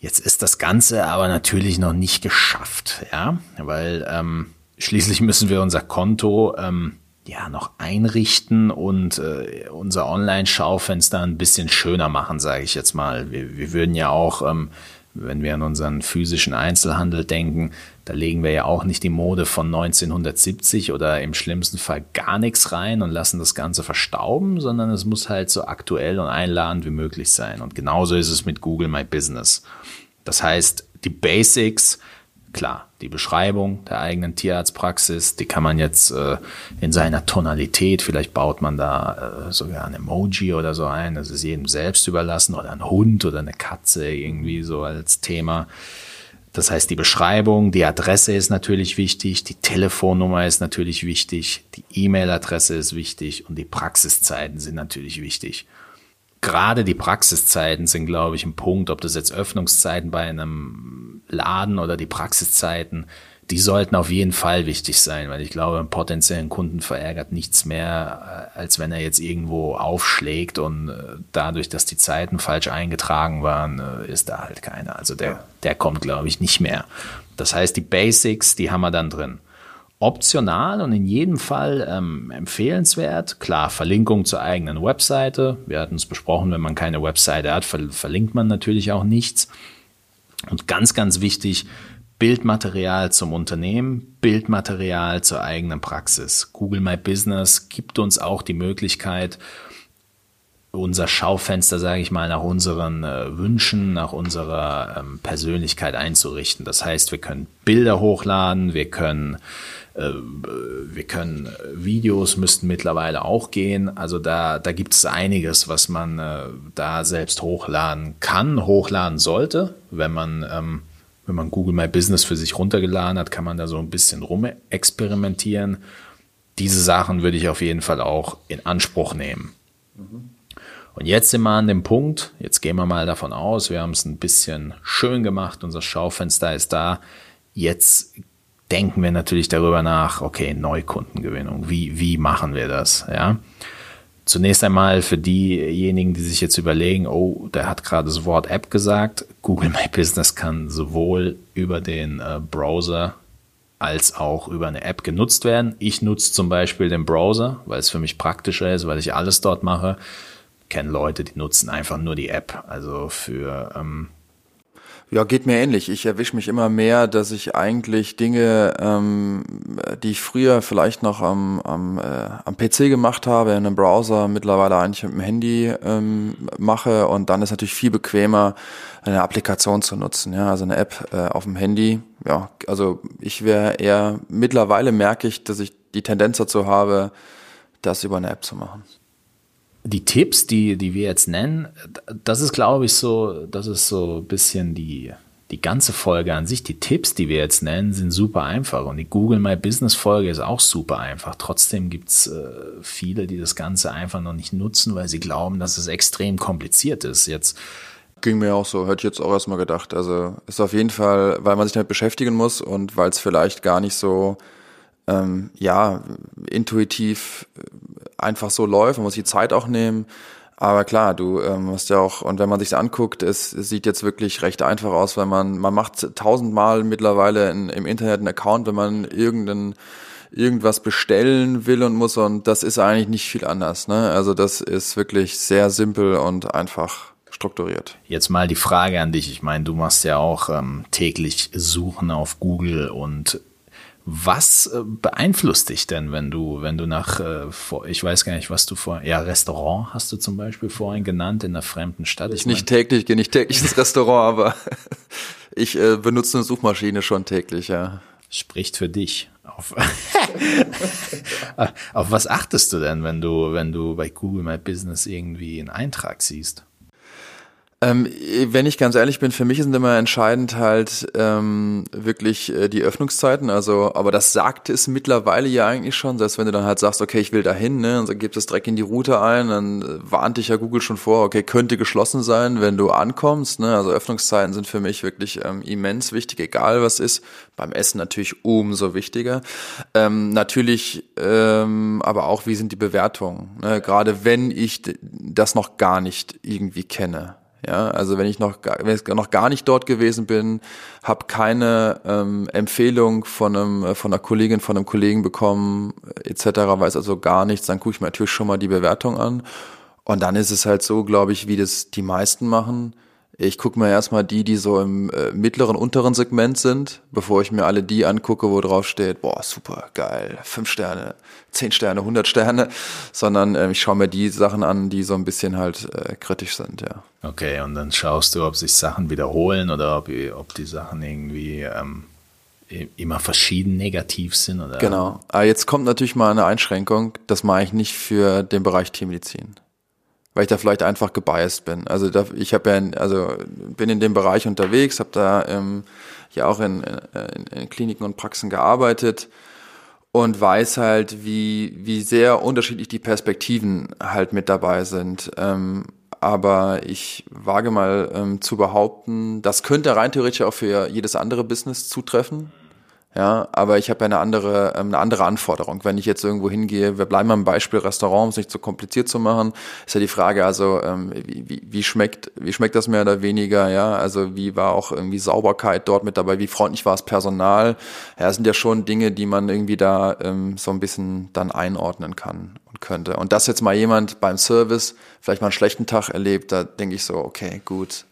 Jetzt ist das Ganze aber natürlich noch nicht geschafft, ja, weil ähm, Schließlich müssen wir unser Konto ähm, ja noch einrichten und äh, unser Online-Schaufenster ein bisschen schöner machen, sage ich jetzt mal. Wir, wir würden ja auch, ähm, wenn wir an unseren physischen Einzelhandel denken, da legen wir ja auch nicht die Mode von 1970 oder im schlimmsten Fall gar nichts rein und lassen das Ganze verstauben, sondern es muss halt so aktuell und einladend wie möglich sein. Und genauso ist es mit Google My Business. Das heißt, die Basics, Klar, die Beschreibung der eigenen Tierarztpraxis, die kann man jetzt äh, in seiner Tonalität, vielleicht baut man da äh, sogar ein Emoji oder so ein, das ist jedem selbst überlassen, oder ein Hund oder eine Katze irgendwie so als Thema. Das heißt, die Beschreibung, die Adresse ist natürlich wichtig, die Telefonnummer ist natürlich wichtig, die E-Mail-Adresse ist wichtig und die Praxiszeiten sind natürlich wichtig. Gerade die Praxiszeiten sind, glaube ich, ein Punkt, ob das jetzt Öffnungszeiten bei einem Laden oder die Praxiszeiten, die sollten auf jeden Fall wichtig sein, weil ich glaube, einen potenziellen Kunden verärgert nichts mehr, äh, als wenn er jetzt irgendwo aufschlägt und äh, dadurch, dass die Zeiten falsch eingetragen waren, äh, ist da halt keiner. Also der, der kommt, glaube ich, nicht mehr. Das heißt, die Basics, die haben wir dann drin. Optional und in jedem Fall ähm, empfehlenswert. Klar, Verlinkung zur eigenen Webseite. Wir hatten es besprochen, wenn man keine Webseite hat, verlinkt man natürlich auch nichts. Und ganz, ganz wichtig, Bildmaterial zum Unternehmen, Bildmaterial zur eigenen Praxis. Google My Business gibt uns auch die Möglichkeit, unser Schaufenster, sage ich mal, nach unseren äh, Wünschen, nach unserer ähm, Persönlichkeit einzurichten. Das heißt, wir können Bilder hochladen, wir können wir können äh, Videos müssten mittlerweile auch gehen. Also da, da gibt es einiges, was man äh, da selbst hochladen kann, hochladen sollte, wenn man ähm, wenn man Google My Business für sich runtergeladen hat, kann man da so ein bisschen rum experimentieren. Diese Sachen würde ich auf jeden Fall auch in Anspruch nehmen. Mhm. Und jetzt sind wir an dem Punkt, jetzt gehen wir mal davon aus, wir haben es ein bisschen schön gemacht, unser Schaufenster ist da. Jetzt denken wir natürlich darüber nach, okay, Neukundengewinnung, wie, wie machen wir das? Ja. Zunächst einmal für diejenigen, die sich jetzt überlegen, oh, der hat gerade das Wort App gesagt. Google My Business kann sowohl über den äh, Browser als auch über eine App genutzt werden. Ich nutze zum Beispiel den Browser, weil es für mich praktischer ist, weil ich alles dort mache. Ich kenne Leute, die nutzen einfach nur die App. Also für ähm, ja, geht mir ähnlich. Ich erwische mich immer mehr, dass ich eigentlich Dinge, ähm, die ich früher vielleicht noch am, am, äh, am PC gemacht habe, in einem Browser, mittlerweile eigentlich mit dem Handy ähm, mache. Und dann ist natürlich viel bequemer, eine Applikation zu nutzen, ja, also eine App äh, auf dem Handy. Ja, also ich wäre eher, mittlerweile merke ich, dass ich die Tendenz dazu habe, das über eine App zu machen die Tipps, die, die wir jetzt nennen, das ist, glaube ich, so, das ist so ein bisschen die, die ganze Folge an sich. Die Tipps, die wir jetzt nennen, sind super einfach. Und die Google My Business Folge ist auch super einfach. Trotzdem gibt's äh, viele, die das Ganze einfach noch nicht nutzen, weil sie glauben, dass es extrem kompliziert ist. Jetzt Ging mir auch so, hätte ich jetzt auch erstmal gedacht. Also ist auf jeden Fall, weil man sich damit beschäftigen muss und weil es vielleicht gar nicht so ähm, ja, intuitiv äh, einfach so läuft. Man muss die Zeit auch nehmen. Aber klar, du ähm, hast ja auch, und wenn man sich anguckt, es, es sieht jetzt wirklich recht einfach aus, weil man, man macht tausendmal mittlerweile in, im Internet einen Account, wenn man irgendeinen irgendwas bestellen will und muss und das ist eigentlich nicht viel anders. Ne? Also das ist wirklich sehr simpel und einfach strukturiert. Jetzt mal die Frage an dich. Ich meine, du machst ja auch ähm, täglich Suchen auf Google und was äh, beeinflusst dich denn, wenn du, wenn du nach, äh, ich weiß gar nicht, was du vor, ja, Restaurant hast du zum Beispiel vorhin genannt in einer fremden Stadt. Ich nicht mein, täglich, gehe nicht täglich ins Restaurant, aber ich äh, benutze eine Suchmaschine schon täglich, ja. Spricht für dich. Auf, auf was achtest du denn, wenn du, wenn du bei Google My Business irgendwie einen Eintrag siehst? Ähm, wenn ich ganz ehrlich bin, für mich sind immer entscheidend halt ähm, wirklich äh, die Öffnungszeiten. Also, aber das sagt es mittlerweile ja eigentlich schon. Selbst wenn du dann halt sagst, okay, ich will dahin, ne, und dann gibst es direkt in die Route ein, dann äh, warnt dich ja Google schon vor, okay, könnte geschlossen sein, wenn du ankommst. Ne? Also Öffnungszeiten sind für mich wirklich ähm, immens wichtig, egal was ist. Beim Essen natürlich umso wichtiger. Ähm, natürlich, ähm, aber auch, wie sind die Bewertungen? Ne? Gerade wenn ich das noch gar nicht irgendwie kenne. Ja, also wenn ich noch, wenn ich noch gar nicht dort gewesen bin, habe keine ähm, Empfehlung von einem, von einer Kollegin, von einem Kollegen bekommen, etc., weiß also gar nichts, dann gucke ich mir natürlich schon mal die Bewertung an. Und dann ist es halt so, glaube ich, wie das die meisten machen. Ich gucke mir erstmal die, die so im äh, mittleren, unteren Segment sind, bevor ich mir alle die angucke, wo drauf steht, boah, super, geil, fünf Sterne, zehn Sterne, hundert Sterne, sondern äh, ich schaue mir die Sachen an, die so ein bisschen halt äh, kritisch sind, ja. Okay, und dann schaust du, ob sich Sachen wiederholen oder ob, ob die Sachen irgendwie ähm, immer verschieden negativ sind. Oder? Genau. Aber jetzt kommt natürlich mal eine Einschränkung, das mache ich nicht für den Bereich Tiermedizin weil ich da vielleicht einfach gebiased bin. Also da, ich habe ja, also bin in dem Bereich unterwegs, habe da ähm, ja auch in, in, in Kliniken und Praxen gearbeitet und weiß halt, wie, wie sehr unterschiedlich die Perspektiven halt mit dabei sind. Ähm, aber ich wage mal ähm, zu behaupten, das könnte rein theoretisch auch für jedes andere Business zutreffen. Ja, aber ich habe ja eine andere, ähm, eine andere Anforderung. Wenn ich jetzt irgendwo hingehe, wir bleiben beim Beispiel Restaurant, um es nicht so kompliziert zu machen, ist ja die Frage, also ähm, wie, wie, wie schmeckt, wie schmeckt das mehr oder weniger, ja, also wie war auch irgendwie Sauberkeit dort mit dabei, wie freundlich war das Personal, ja, das sind ja schon Dinge, die man irgendwie da ähm, so ein bisschen dann einordnen kann und könnte. Und dass jetzt mal jemand beim Service vielleicht mal einen schlechten Tag erlebt, da denke ich so, okay, gut,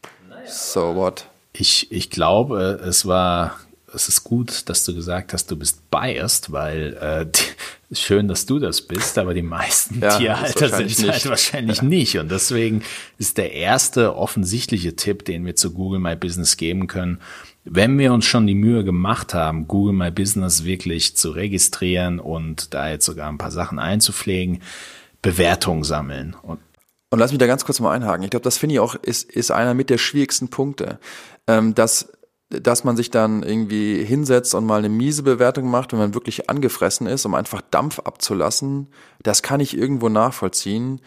so what. Ich, ich glaube, es war es ist gut, dass du gesagt hast, du bist biased, weil äh, schön, dass du das bist, aber die meisten ja, Tierhalter sind es halt wahrscheinlich ja. nicht. Und deswegen ist der erste offensichtliche Tipp, den wir zu Google My Business geben können, wenn wir uns schon die Mühe gemacht haben, Google My Business wirklich zu registrieren und da jetzt sogar ein paar Sachen einzupflegen, Bewertungen sammeln. Und und lass mich da ganz kurz mal einhaken. Ich glaube, das finde ich auch ist, ist einer mit der schwierigsten Punkte, ähm, dass dass man sich dann irgendwie hinsetzt und mal eine miese Bewertung macht, wenn man wirklich angefressen ist, um einfach Dampf abzulassen, das kann ich irgendwo nachvollziehen.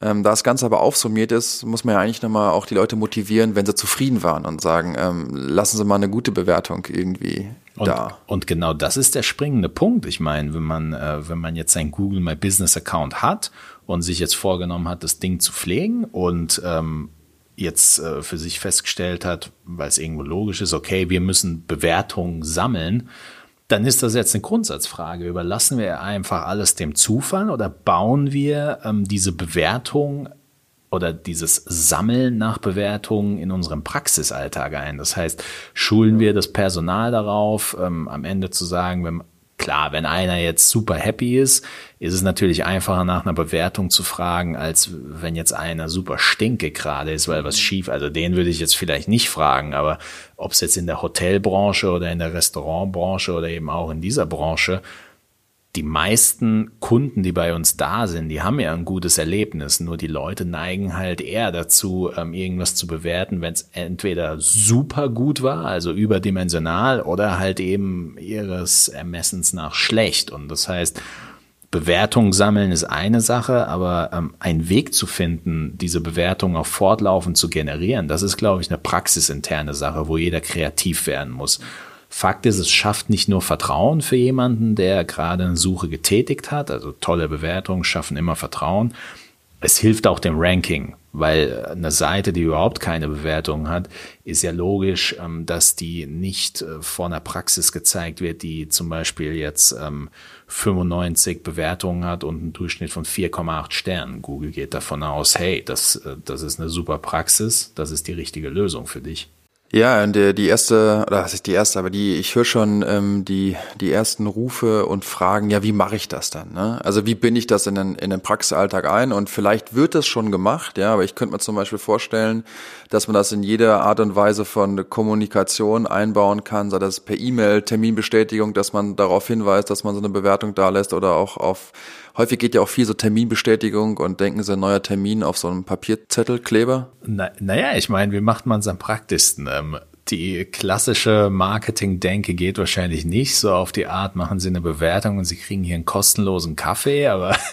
Ähm, da das Ganze aber aufsummiert ist, muss man ja eigentlich nochmal auch die Leute motivieren, wenn sie zufrieden waren und sagen, ähm, lassen Sie mal eine gute Bewertung irgendwie und, da. Und genau das ist der springende Punkt. Ich meine, wenn man, äh, wenn man jetzt sein Google My Business Account hat und sich jetzt vorgenommen hat, das Ding zu pflegen und ähm, jetzt äh, für sich festgestellt hat, weil es irgendwo logisch ist, okay, wir müssen Bewertungen sammeln, dann ist das jetzt eine Grundsatzfrage. Überlassen wir einfach alles dem Zufall oder bauen wir ähm, diese Bewertung oder dieses Sammeln nach Bewertungen in unserem Praxisalltag ein? Das heißt, schulen wir das Personal darauf, ähm, am Ende zu sagen, wenn Klar, wenn einer jetzt super happy ist, ist es natürlich einfacher nach einer Bewertung zu fragen, als wenn jetzt einer super stinke gerade ist, weil was mhm. schief, also den würde ich jetzt vielleicht nicht fragen, aber ob es jetzt in der Hotelbranche oder in der Restaurantbranche oder eben auch in dieser Branche, die meisten Kunden, die bei uns da sind, die haben ja ein gutes Erlebnis. Nur die Leute neigen halt eher dazu, ähm, irgendwas zu bewerten, wenn es entweder super gut war, also überdimensional, oder halt eben ihres Ermessens nach schlecht. Und das heißt, Bewertung sammeln ist eine Sache, aber ähm, einen Weg zu finden, diese Bewertung auch fortlaufend zu generieren, das ist, glaube ich, eine praxisinterne Sache, wo jeder kreativ werden muss. Fakt ist, es schafft nicht nur Vertrauen für jemanden, der gerade eine Suche getätigt hat, also tolle Bewertungen schaffen immer Vertrauen. Es hilft auch dem Ranking, weil eine Seite, die überhaupt keine Bewertung hat, ist ja logisch, ähm, dass die nicht äh, vor einer Praxis gezeigt wird, die zum Beispiel jetzt 95 ähm, Bewertungen hat und einen Durchschnitt von 4,8 Sternen. Google geht davon aus, hey, das, äh, das ist eine super Praxis, das ist die richtige Lösung für dich. Ja, und die, die erste, oder was ist die erste, aber die, ich höre schon ähm, die, die ersten Rufe und Fragen, ja, wie mache ich das dann? Ne? Also wie bin ich das in den, in den Praxisalltag ein? Und vielleicht wird das schon gemacht, ja, aber ich könnte mir zum Beispiel vorstellen, dass man das in jeder Art und Weise von Kommunikation einbauen kann, sei das per E-Mail, Terminbestätigung, dass man darauf hinweist, dass man so eine Bewertung da lässt oder auch auf häufig geht ja auch viel so Terminbestätigung und denken Sie, ein neuer Termin auf so einem Papierzettelkleber? Na, naja, ich meine, wie macht man es am praktischsten? Ähm, die klassische Marketing-Denke geht wahrscheinlich nicht so auf die Art, machen Sie eine Bewertung und Sie kriegen hier einen kostenlosen Kaffee, aber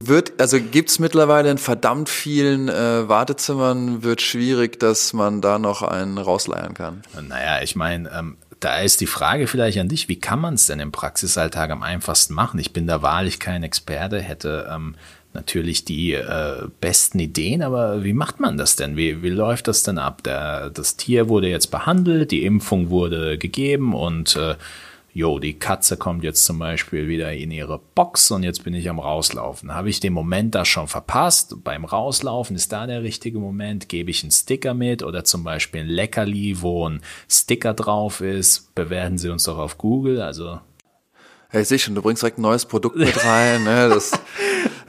Wird, also gibt's mittlerweile in verdammt vielen äh, Wartezimmern, wird schwierig, dass man da noch einen rausleiern kann. Naja, ich meine, ähm, da ist die Frage vielleicht an dich, wie kann man es denn im Praxisalltag am einfachsten machen? Ich bin da wahrlich kein Experte, hätte ähm, natürlich die äh, besten Ideen, aber wie macht man das denn? Wie, wie läuft das denn ab? Der, das Tier wurde jetzt behandelt, die Impfung wurde gegeben und äh, jo, die Katze kommt jetzt zum Beispiel wieder in ihre Box und jetzt bin ich am Rauslaufen. Habe ich den Moment da schon verpasst? Beim Rauslaufen ist da der richtige Moment? Gebe ich einen Sticker mit oder zum Beispiel ein Leckerli, wo ein Sticker drauf ist? Bewerten Sie uns doch auf Google. Also Hey, ich sehe schon, du bringst direkt ein neues Produkt mit rein. Ne? Das,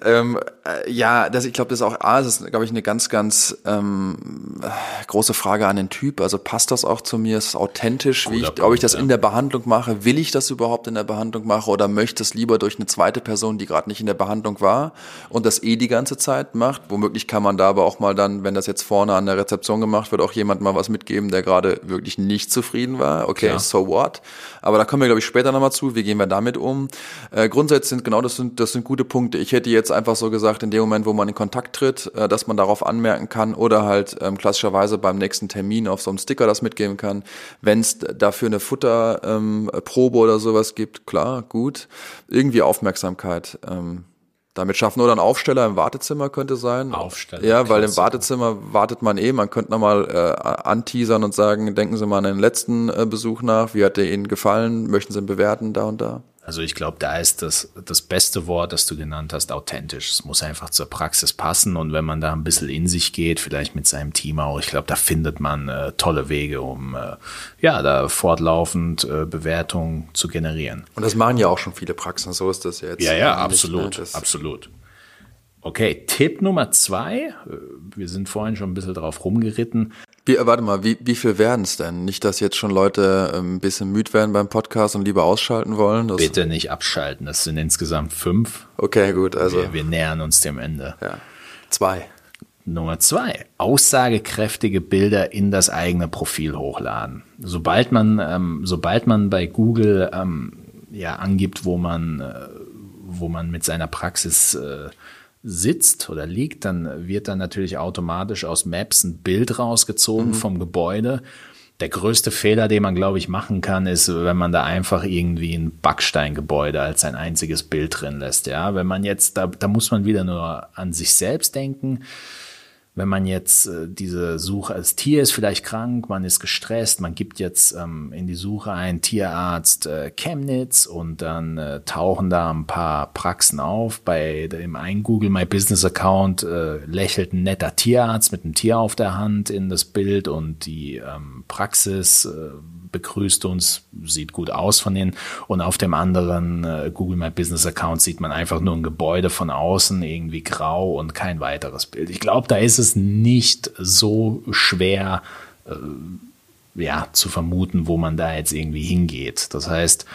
Ähm, äh, ja, das, ich glaube, das ist auch, A, das ist, glaube ich, eine ganz, ganz ähm, große Frage an den Typ. Also passt das auch zu mir? Ist es authentisch, wie ich, ob ich das ja. in der Behandlung mache? Will ich das überhaupt in der Behandlung machen oder möchte es lieber durch eine zweite Person, die gerade nicht in der Behandlung war und das eh die ganze Zeit macht? Womöglich kann man da aber auch mal dann, wenn das jetzt vorne an der Rezeption gemacht wird, auch jemand mal was mitgeben, der gerade wirklich nicht zufrieden war. Okay, Klar. so what? Aber da kommen wir, glaube ich, später nochmal zu. Wie gehen wir damit um? Äh, grundsätzlich sind genau das sind, das sind gute Punkte. Ich hätte jetzt einfach so gesagt, in dem Moment, wo man in Kontakt tritt, äh, dass man darauf anmerken kann oder halt ähm, klassischerweise beim nächsten Termin auf so einem Sticker das mitgeben kann. Wenn es dafür eine Futterprobe ähm, oder sowas gibt, klar, gut. Irgendwie Aufmerksamkeit. Ähm, damit schaffen oder ein Aufsteller im Wartezimmer könnte sein. Aufsteller. Ja, weil im Wartezimmer wartet man eh. Man könnte nochmal äh, anteasern und sagen, denken Sie mal an den letzten äh, Besuch nach. Wie hat der Ihnen gefallen? Möchten Sie ihn bewerten da und da? Also ich glaube, da ist das, das beste Wort, das du genannt hast, authentisch. Es muss einfach zur Praxis passen und wenn man da ein bisschen in sich geht, vielleicht mit seinem Team auch, ich glaube, da findet man äh, tolle Wege, um äh, ja, da fortlaufend äh, Bewertungen zu generieren. Und das machen ja auch schon viele Praxen, so ist das jetzt. Ja, ja, absolut, ne? absolut. Okay, Tipp Nummer zwei. Äh, wir sind vorhin schon ein bisschen drauf rumgeritten. Wie, äh, warte mal, wie, wie viel werden es denn? Nicht, dass jetzt schon Leute ähm, ein bisschen müde werden beim Podcast und lieber ausschalten wollen? Das Bitte nicht abschalten, das sind insgesamt fünf. Okay, gut, also. Wir, wir nähern uns dem Ende. Ja. Zwei. Nummer zwei, aussagekräftige Bilder in das eigene Profil hochladen. Sobald man, ähm, sobald man bei Google ähm, ja angibt, wo man, äh, wo man mit seiner Praxis äh, sitzt oder liegt, dann wird dann natürlich automatisch aus Maps ein Bild rausgezogen mhm. vom Gebäude. Der größte Fehler, den man, glaube ich, machen kann, ist, wenn man da einfach irgendwie ein Backsteingebäude als ein einziges Bild drin lässt. Ja, wenn man jetzt, da, da muss man wieder nur an sich selbst denken wenn man jetzt äh, diese Suche als Tier ist vielleicht krank, man ist gestresst, man gibt jetzt ähm, in die Suche einen Tierarzt äh, Chemnitz und dann äh, tauchen da ein paar Praxen auf. Bei dem einen Google My Business Account äh, lächelt ein netter Tierarzt mit einem Tier auf der Hand in das Bild und die ähm, Praxis äh, begrüßt uns, sieht gut aus von innen. Und auf dem anderen äh, Google My Business Account sieht man einfach nur ein Gebäude von außen, irgendwie grau und kein weiteres Bild. Ich glaube, da ist es nicht so schwer, äh, ja, zu vermuten, wo man da jetzt irgendwie hingeht. Das heißt,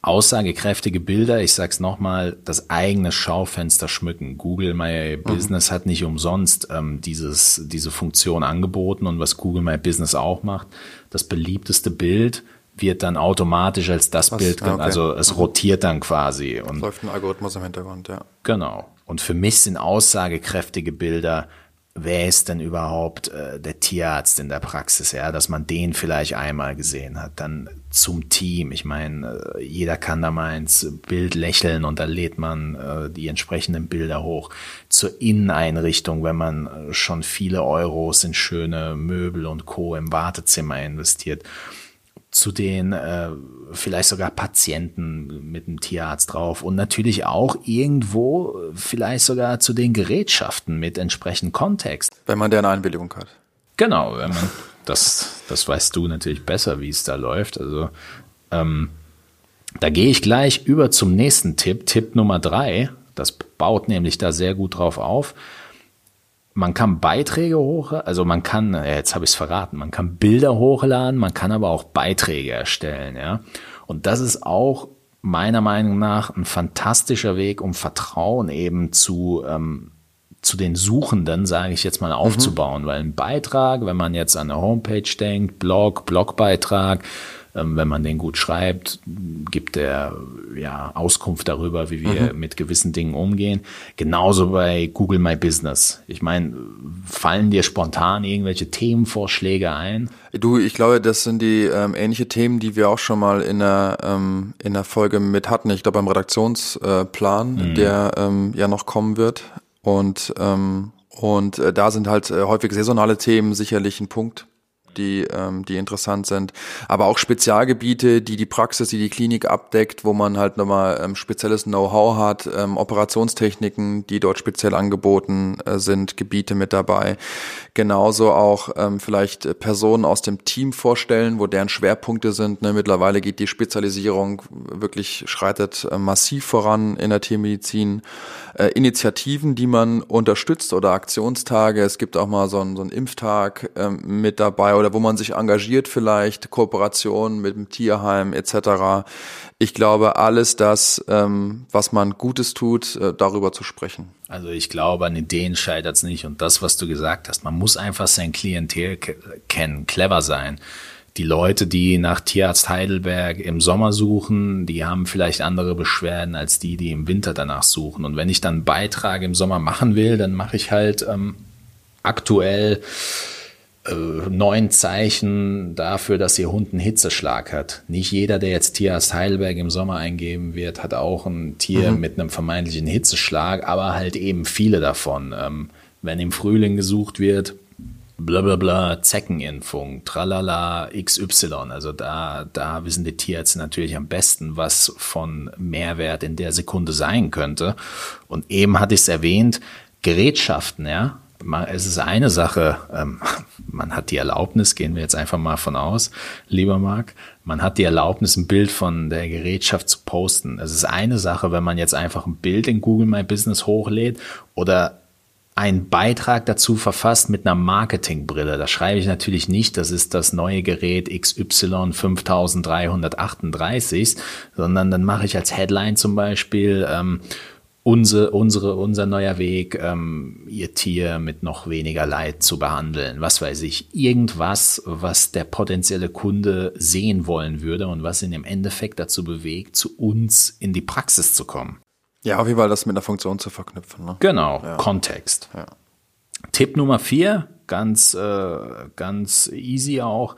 aussagekräftige Bilder, ich sag's nochmal, das eigene Schaufenster schmücken. Google My mhm. Business hat nicht umsonst ähm, dieses, diese Funktion angeboten und was Google My Business auch macht, das beliebteste Bild wird dann automatisch als das was? Bild, okay. also es mhm. rotiert dann quasi. Und läuft ein Algorithmus im Hintergrund, ja. Genau. Und für mich sind aussagekräftige Bilder wer ist denn überhaupt äh, der Tierarzt in der Praxis, ja, dass man den vielleicht einmal gesehen hat. Dann zum Team. Ich meine, äh, jeder kann da mal ins Bild lächeln und da lädt man äh, die entsprechenden Bilder hoch. Zur Inneneinrichtung, wenn man äh, schon viele Euros in schöne Möbel und Co. im Wartezimmer investiert zu den äh, vielleicht sogar Patienten mit dem Tierarzt drauf und natürlich auch irgendwo vielleicht sogar zu den Gerätschaften mit entsprechendem Kontext. Wenn man deren Einwilligung hat. Genau, wenn man das, das weißt du natürlich besser, wie es da läuft. Also ähm, da gehe ich gleich über zum nächsten Tipp, Tipp Nummer drei. Das baut nämlich da sehr gut drauf auf man kann Beiträge hoch, also man kann, jetzt habe ich es verraten, man kann Bilder hochladen, man kann aber auch Beiträge erstellen, ja. Und das ist auch meiner Meinung nach ein fantastischer Weg, um Vertrauen eben zu ähm, zu den Suchenden, sage ich jetzt mal, aufzubauen, mhm. weil ein Beitrag, wenn man jetzt an eine Homepage denkt, Blog, Blogbeitrag, wenn man den gut schreibt, gibt er ja Auskunft darüber, wie wir mhm. mit gewissen Dingen umgehen. Genauso bei Google My Business. Ich meine, fallen dir spontan irgendwelche Themenvorschläge ein? Du, ich glaube, das sind die ähm, ähnliche Themen, die wir auch schon mal in der ähm, in der Folge mit hatten. Ich glaube beim Redaktionsplan, mhm. der ähm, ja noch kommen wird. Und ähm, und äh, da sind halt äh, häufig saisonale Themen sicherlich ein Punkt. Die, ähm, die interessant sind. Aber auch Spezialgebiete, die die Praxis, die die Klinik abdeckt, wo man halt nochmal ähm, spezielles Know-how hat, ähm, Operationstechniken, die dort speziell angeboten äh, sind, Gebiete mit dabei. Genauso auch ähm, vielleicht Personen aus dem Team vorstellen, wo deren Schwerpunkte sind. Ne? Mittlerweile geht die Spezialisierung wirklich, schreitet äh, massiv voran in der Tiermedizin. Äh, Initiativen, die man unterstützt oder Aktionstage. Es gibt auch mal so einen, so einen Impftag ähm, mit dabei oder wo man sich engagiert vielleicht, Kooperation mit dem Tierheim etc. Ich glaube, alles das, ähm, was man Gutes tut, äh, darüber zu sprechen. Also ich glaube, an Ideen scheitert es nicht. Und das, was du gesagt hast, man muss einfach sein Klientel kennen, clever sein die Leute, die nach Tierarzt Heidelberg im Sommer suchen, die haben vielleicht andere Beschwerden als die, die im Winter danach suchen. Und wenn ich dann Beitrag im Sommer machen will, dann mache ich halt ähm, aktuell äh, neun Zeichen dafür, dass ihr Hund einen Hitzeschlag hat. Nicht jeder, der jetzt Tierarzt Heidelberg im Sommer eingeben wird, hat auch ein Tier mhm. mit einem vermeintlichen Hitzeschlag, aber halt eben viele davon. Ähm, wenn im Frühling gesucht wird, blablabla, bla, bla, Zeckenimpfung, tralala, XY. Also da, da wissen die Tierärzte natürlich am besten, was von Mehrwert in der Sekunde sein könnte. Und eben hatte ich es erwähnt, Gerätschaften, ja. Es ist eine Sache, ähm, man hat die Erlaubnis, gehen wir jetzt einfach mal von aus, lieber Marc, man hat die Erlaubnis, ein Bild von der Gerätschaft zu posten. Es ist eine Sache, wenn man jetzt einfach ein Bild in Google My Business hochlädt oder einen Beitrag dazu verfasst mit einer Marketingbrille. Da schreibe ich natürlich nicht, das ist das neue Gerät XY 5338, sondern dann mache ich als Headline zum Beispiel ähm, unsere, unsere, unser neuer Weg, ähm, ihr Tier mit noch weniger Leid zu behandeln. Was weiß ich, irgendwas, was der potenzielle Kunde sehen wollen würde und was ihn im Endeffekt dazu bewegt, zu uns in die Praxis zu kommen. Ja, auf jeden Fall das mit einer Funktion zu verknüpfen. Ne? Genau, ja. Kontext. Ja. Tipp Nummer vier, ganz, äh, ganz easy auch.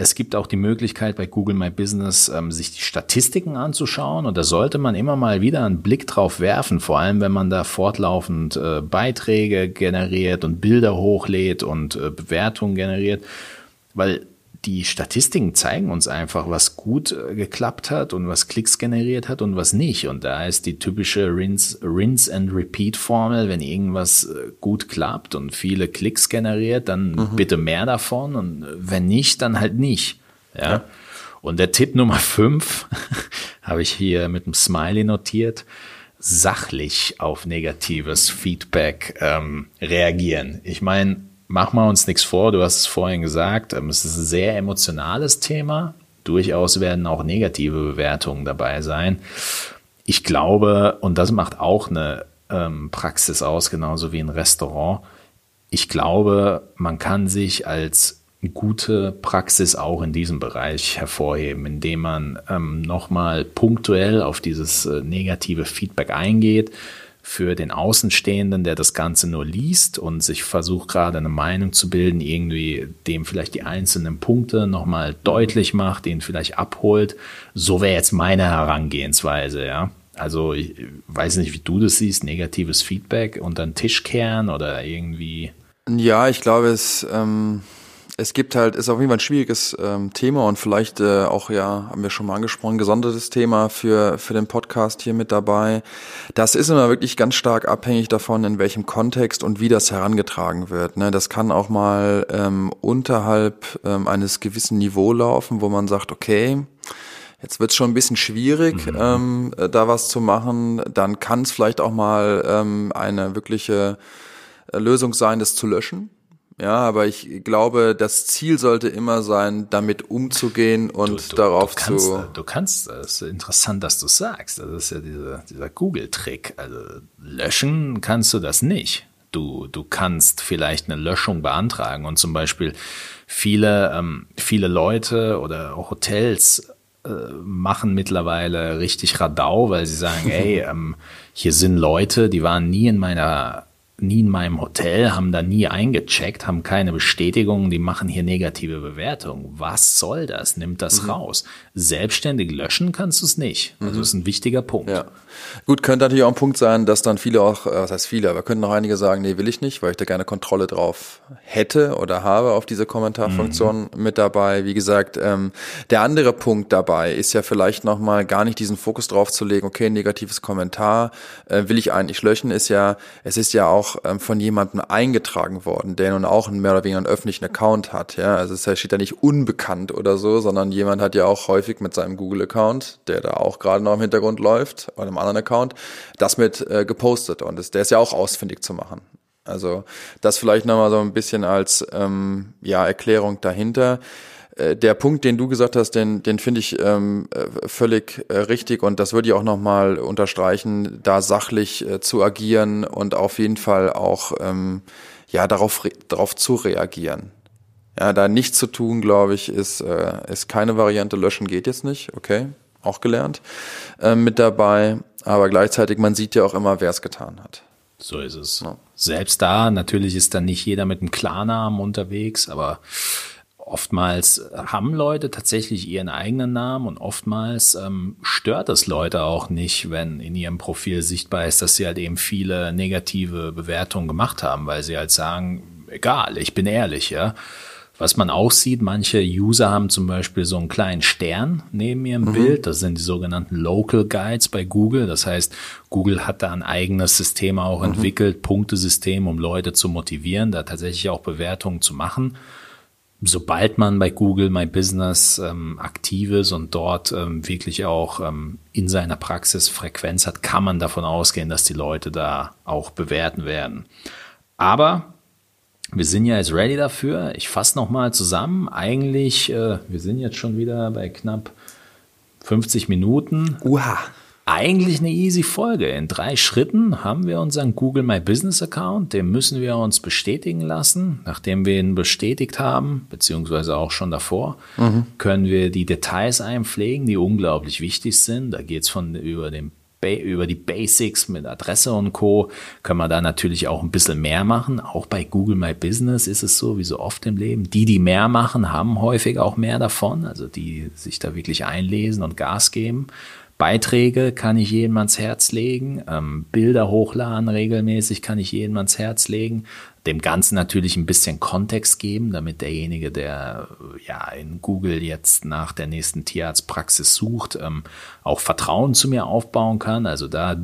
Es gibt auch die Möglichkeit bei Google My Business, ähm, sich die Statistiken anzuschauen. Und da sollte man immer mal wieder einen Blick drauf werfen, vor allem wenn man da fortlaufend äh, Beiträge generiert und Bilder hochlädt und äh, Bewertungen generiert, weil die Statistiken zeigen uns einfach, was gut äh, geklappt hat und was Klicks generiert hat und was nicht. Und da ist die typische Rinse, Rinse and Repeat Formel, wenn irgendwas äh, gut klappt und viele Klicks generiert, dann mhm. bitte mehr davon und wenn nicht, dann halt nicht. Ja. ja. Und der Tipp Nummer fünf habe ich hier mit einem Smiley notiert sachlich auf negatives Feedback ähm, reagieren. Ich meine, machen wir uns nichts vor, du hast es vorhin gesagt, ähm, es ist ein sehr emotionales Thema. Durchaus werden auch negative Bewertungen dabei sein. Ich glaube, und das macht auch eine ähm, Praxis aus, genauso wie ein Restaurant. Ich glaube, man kann sich als gute Praxis auch in diesem Bereich hervorheben, indem man ähm, nochmal punktuell auf dieses äh, negative Feedback eingeht, für den Außenstehenden, der das Ganze nur liest und sich versucht gerade eine Meinung zu bilden, irgendwie dem vielleicht die einzelnen Punkte nochmal deutlich macht, den vielleicht abholt. So wäre jetzt meine Herangehensweise, ja. Also ich weiß nicht, wie du das siehst, negatives Feedback unter den Tisch kehren oder irgendwie. Ja, ich glaube, es ähm, es gibt halt, ist auf jeden Fall ein schwieriges ähm, Thema und vielleicht äh, auch, ja, haben wir schon mal angesprochen, gesondertes Thema für, für den Podcast hier mit dabei. Das ist immer wirklich ganz stark abhängig davon, in welchem Kontext und wie das herangetragen wird. Ne? Das kann auch mal ähm, unterhalb ähm, eines gewissen Niveau laufen, wo man sagt, okay, Jetzt wird es schon ein bisschen schwierig, mhm. ähm, da was zu machen. Dann kann es vielleicht auch mal ähm, eine wirkliche äh, Lösung sein, das zu löschen. Ja, aber ich glaube, das Ziel sollte immer sein, damit umzugehen und du, du, darauf du kannst, zu. Du kannst, das ist interessant, dass du sagst. Das ist ja dieser, dieser Google-Trick. Also löschen kannst du das nicht. Du, du kannst vielleicht eine Löschung beantragen und zum Beispiel viele, ähm, viele Leute oder Hotels äh, machen mittlerweile richtig Radau, weil sie sagen, ey, ähm, hier sind Leute, die waren nie in meiner nie in meinem Hotel, haben da nie eingecheckt, haben keine Bestätigung, die machen hier negative Bewertungen. Was soll das? Nimmt das mhm. raus. Selbstständig löschen kannst du es nicht. Also mhm. das ist ein wichtiger Punkt. Ja. Gut, könnte natürlich auch ein Punkt sein, dass dann viele auch, äh, was heißt viele, aber könnten noch einige sagen, nee, will ich nicht, weil ich da gerne Kontrolle drauf hätte oder habe auf diese Kommentarfunktion mhm. mit dabei. Wie gesagt, ähm, der andere Punkt dabei ist ja vielleicht nochmal gar nicht diesen Fokus drauf zu legen, okay, negatives Kommentar äh, will ich eigentlich löschen, ist ja, es ist ja auch ähm, von jemandem eingetragen worden, der nun auch einen mehr oder weniger einen öffentlichen Account hat. Ja, also es steht ja nicht unbekannt oder so, sondern jemand hat ja auch häufig mit seinem Google-Account, der da auch gerade noch im Hintergrund läuft, oder einem anderen Account, das mit äh, gepostet und das, der ist ja auch ausfindig zu machen. Also das vielleicht nochmal so ein bisschen als ähm, ja, Erklärung dahinter. Äh, der Punkt, den du gesagt hast, den, den finde ich ähm, äh, völlig äh, richtig und das würde ich auch nochmal unterstreichen, da sachlich äh, zu agieren und auf jeden Fall auch ähm, ja darauf, darauf zu reagieren. Ja, da nichts zu tun, glaube ich, ist, äh, ist keine Variante. Löschen geht jetzt nicht, okay, auch gelernt äh, mit dabei. Aber gleichzeitig, man sieht ja auch immer, wer es getan hat. So ist es. Ja. Selbst da, natürlich ist dann nicht jeder mit einem Klarnamen unterwegs, aber oftmals haben Leute tatsächlich ihren eigenen Namen und oftmals ähm, stört es Leute auch nicht, wenn in ihrem Profil sichtbar ist, dass sie halt eben viele negative Bewertungen gemacht haben, weil sie halt sagen, egal, ich bin ehrlich, ja. Was man auch sieht, manche User haben zum Beispiel so einen kleinen Stern neben ihrem mhm. Bild. Das sind die sogenannten Local Guides bei Google. Das heißt, Google hat da ein eigenes System auch mhm. entwickelt, Punktesystem, um Leute zu motivieren, da tatsächlich auch Bewertungen zu machen. Sobald man bei Google My Business ähm, aktiv ist und dort ähm, wirklich auch ähm, in seiner Praxis Frequenz hat, kann man davon ausgehen, dass die Leute da auch bewerten werden. Aber wir sind ja jetzt ready dafür. Ich fasse nochmal zusammen. Eigentlich, äh, wir sind jetzt schon wieder bei knapp 50 Minuten. Uha. Eigentlich eine easy Folge. In drei Schritten haben wir unseren Google My Business Account. Den müssen wir uns bestätigen lassen. Nachdem wir ihn bestätigt haben, beziehungsweise auch schon davor, mhm. können wir die Details einpflegen, die unglaublich wichtig sind. Da geht es von über den über die Basics mit Adresse und Co. können wir da natürlich auch ein bisschen mehr machen. Auch bei Google My Business ist es so, wie so oft im Leben. Die, die mehr machen, haben häufig auch mehr davon. Also die sich da wirklich einlesen und Gas geben. Beiträge kann ich jedem ans Herz legen, ähm, Bilder hochladen regelmäßig kann ich jedem ans Herz legen, dem Ganzen natürlich ein bisschen Kontext geben, damit derjenige, der ja in Google jetzt nach der nächsten Tierarztpraxis sucht, ähm, auch Vertrauen zu mir aufbauen kann. Also da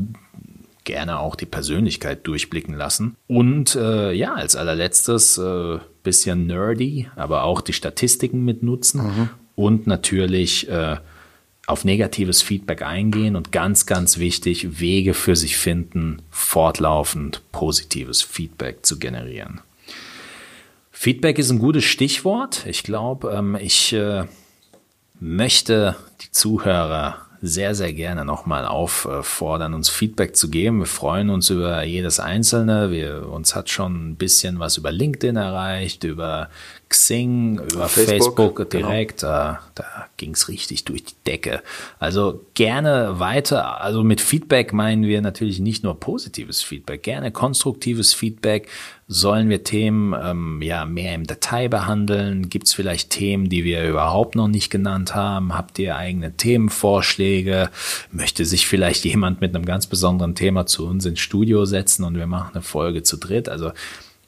gerne auch die Persönlichkeit durchblicken lassen. Und äh, ja, als allerletztes äh, bisschen nerdy, aber auch die Statistiken mitnutzen mhm. und natürlich äh, auf negatives Feedback eingehen und ganz, ganz wichtig, Wege für sich finden, fortlaufend positives Feedback zu generieren. Feedback ist ein gutes Stichwort. Ich glaube, ähm, ich äh, möchte die Zuhörer sehr, sehr gerne nochmal auffordern, uns Feedback zu geben. Wir freuen uns über jedes Einzelne. Wir, uns hat schon ein bisschen was über LinkedIn erreicht, über Xing, über Facebook, Facebook genau. direkt, genau. da, da ging's richtig durch die Decke. Also gerne weiter, also mit Feedback meinen wir natürlich nicht nur positives Feedback, gerne konstruktives Feedback. Sollen wir Themen ähm, ja mehr im Detail behandeln? Gibt's vielleicht Themen, die wir überhaupt noch nicht genannt haben? Habt ihr eigene Themenvorschläge? Möchte sich vielleicht jemand mit einem ganz besonderen Thema zu uns ins Studio setzen und wir machen eine Folge zu dritt? Also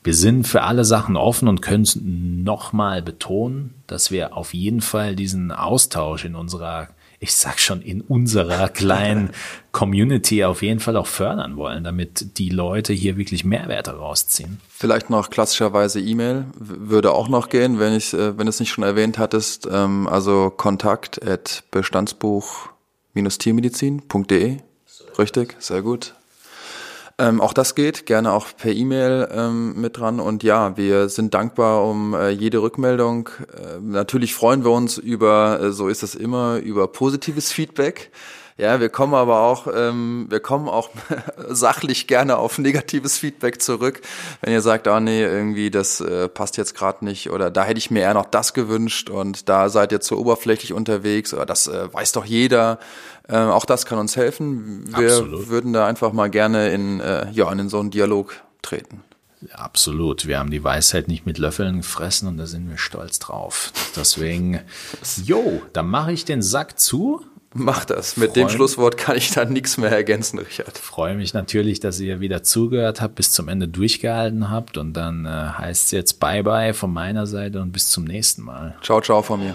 wir sind für alle Sachen offen und können es nochmal betonen, dass wir auf jeden Fall diesen Austausch in unserer, ich sag schon, in unserer kleinen Community auf jeden Fall auch fördern wollen, damit die Leute hier wirklich Mehrwerte rausziehen. Vielleicht noch klassischerweise E-Mail würde auch noch gehen, wenn ich, äh, wenn du es nicht schon erwähnt hattest, ähm, also kontakt at bestandsbuch-tiermedizin.de. Richtig, sehr gut. Ähm, auch das geht, gerne auch per E-Mail ähm, mit dran. Und ja, wir sind dankbar um äh, jede Rückmeldung. Äh, natürlich freuen wir uns über, äh, so ist es immer, über positives Feedback. Ja, wir kommen aber auch, ähm, wir kommen auch sachlich gerne auf negatives Feedback zurück. Wenn ihr sagt, ah nee, irgendwie das äh, passt jetzt gerade nicht oder da hätte ich mir eher noch das gewünscht und da seid ihr zu oberflächlich unterwegs oder das äh, weiß doch jeder. Äh, auch das kann uns helfen. Wir Absolut. würden da einfach mal gerne in, äh, ja, in so einen Dialog treten. Absolut. Wir haben die Weisheit nicht mit Löffeln gefressen und da sind wir stolz drauf. Deswegen, jo, dann mache ich den Sack zu. Mach das. Mit Freu dem Schlusswort kann ich da nichts mehr ergänzen, Richard. Freue mich natürlich, dass ihr wieder zugehört habt, bis zum Ende durchgehalten habt und dann äh, heißt es jetzt Bye-bye von meiner Seite und bis zum nächsten Mal. Ciao, ciao von mir.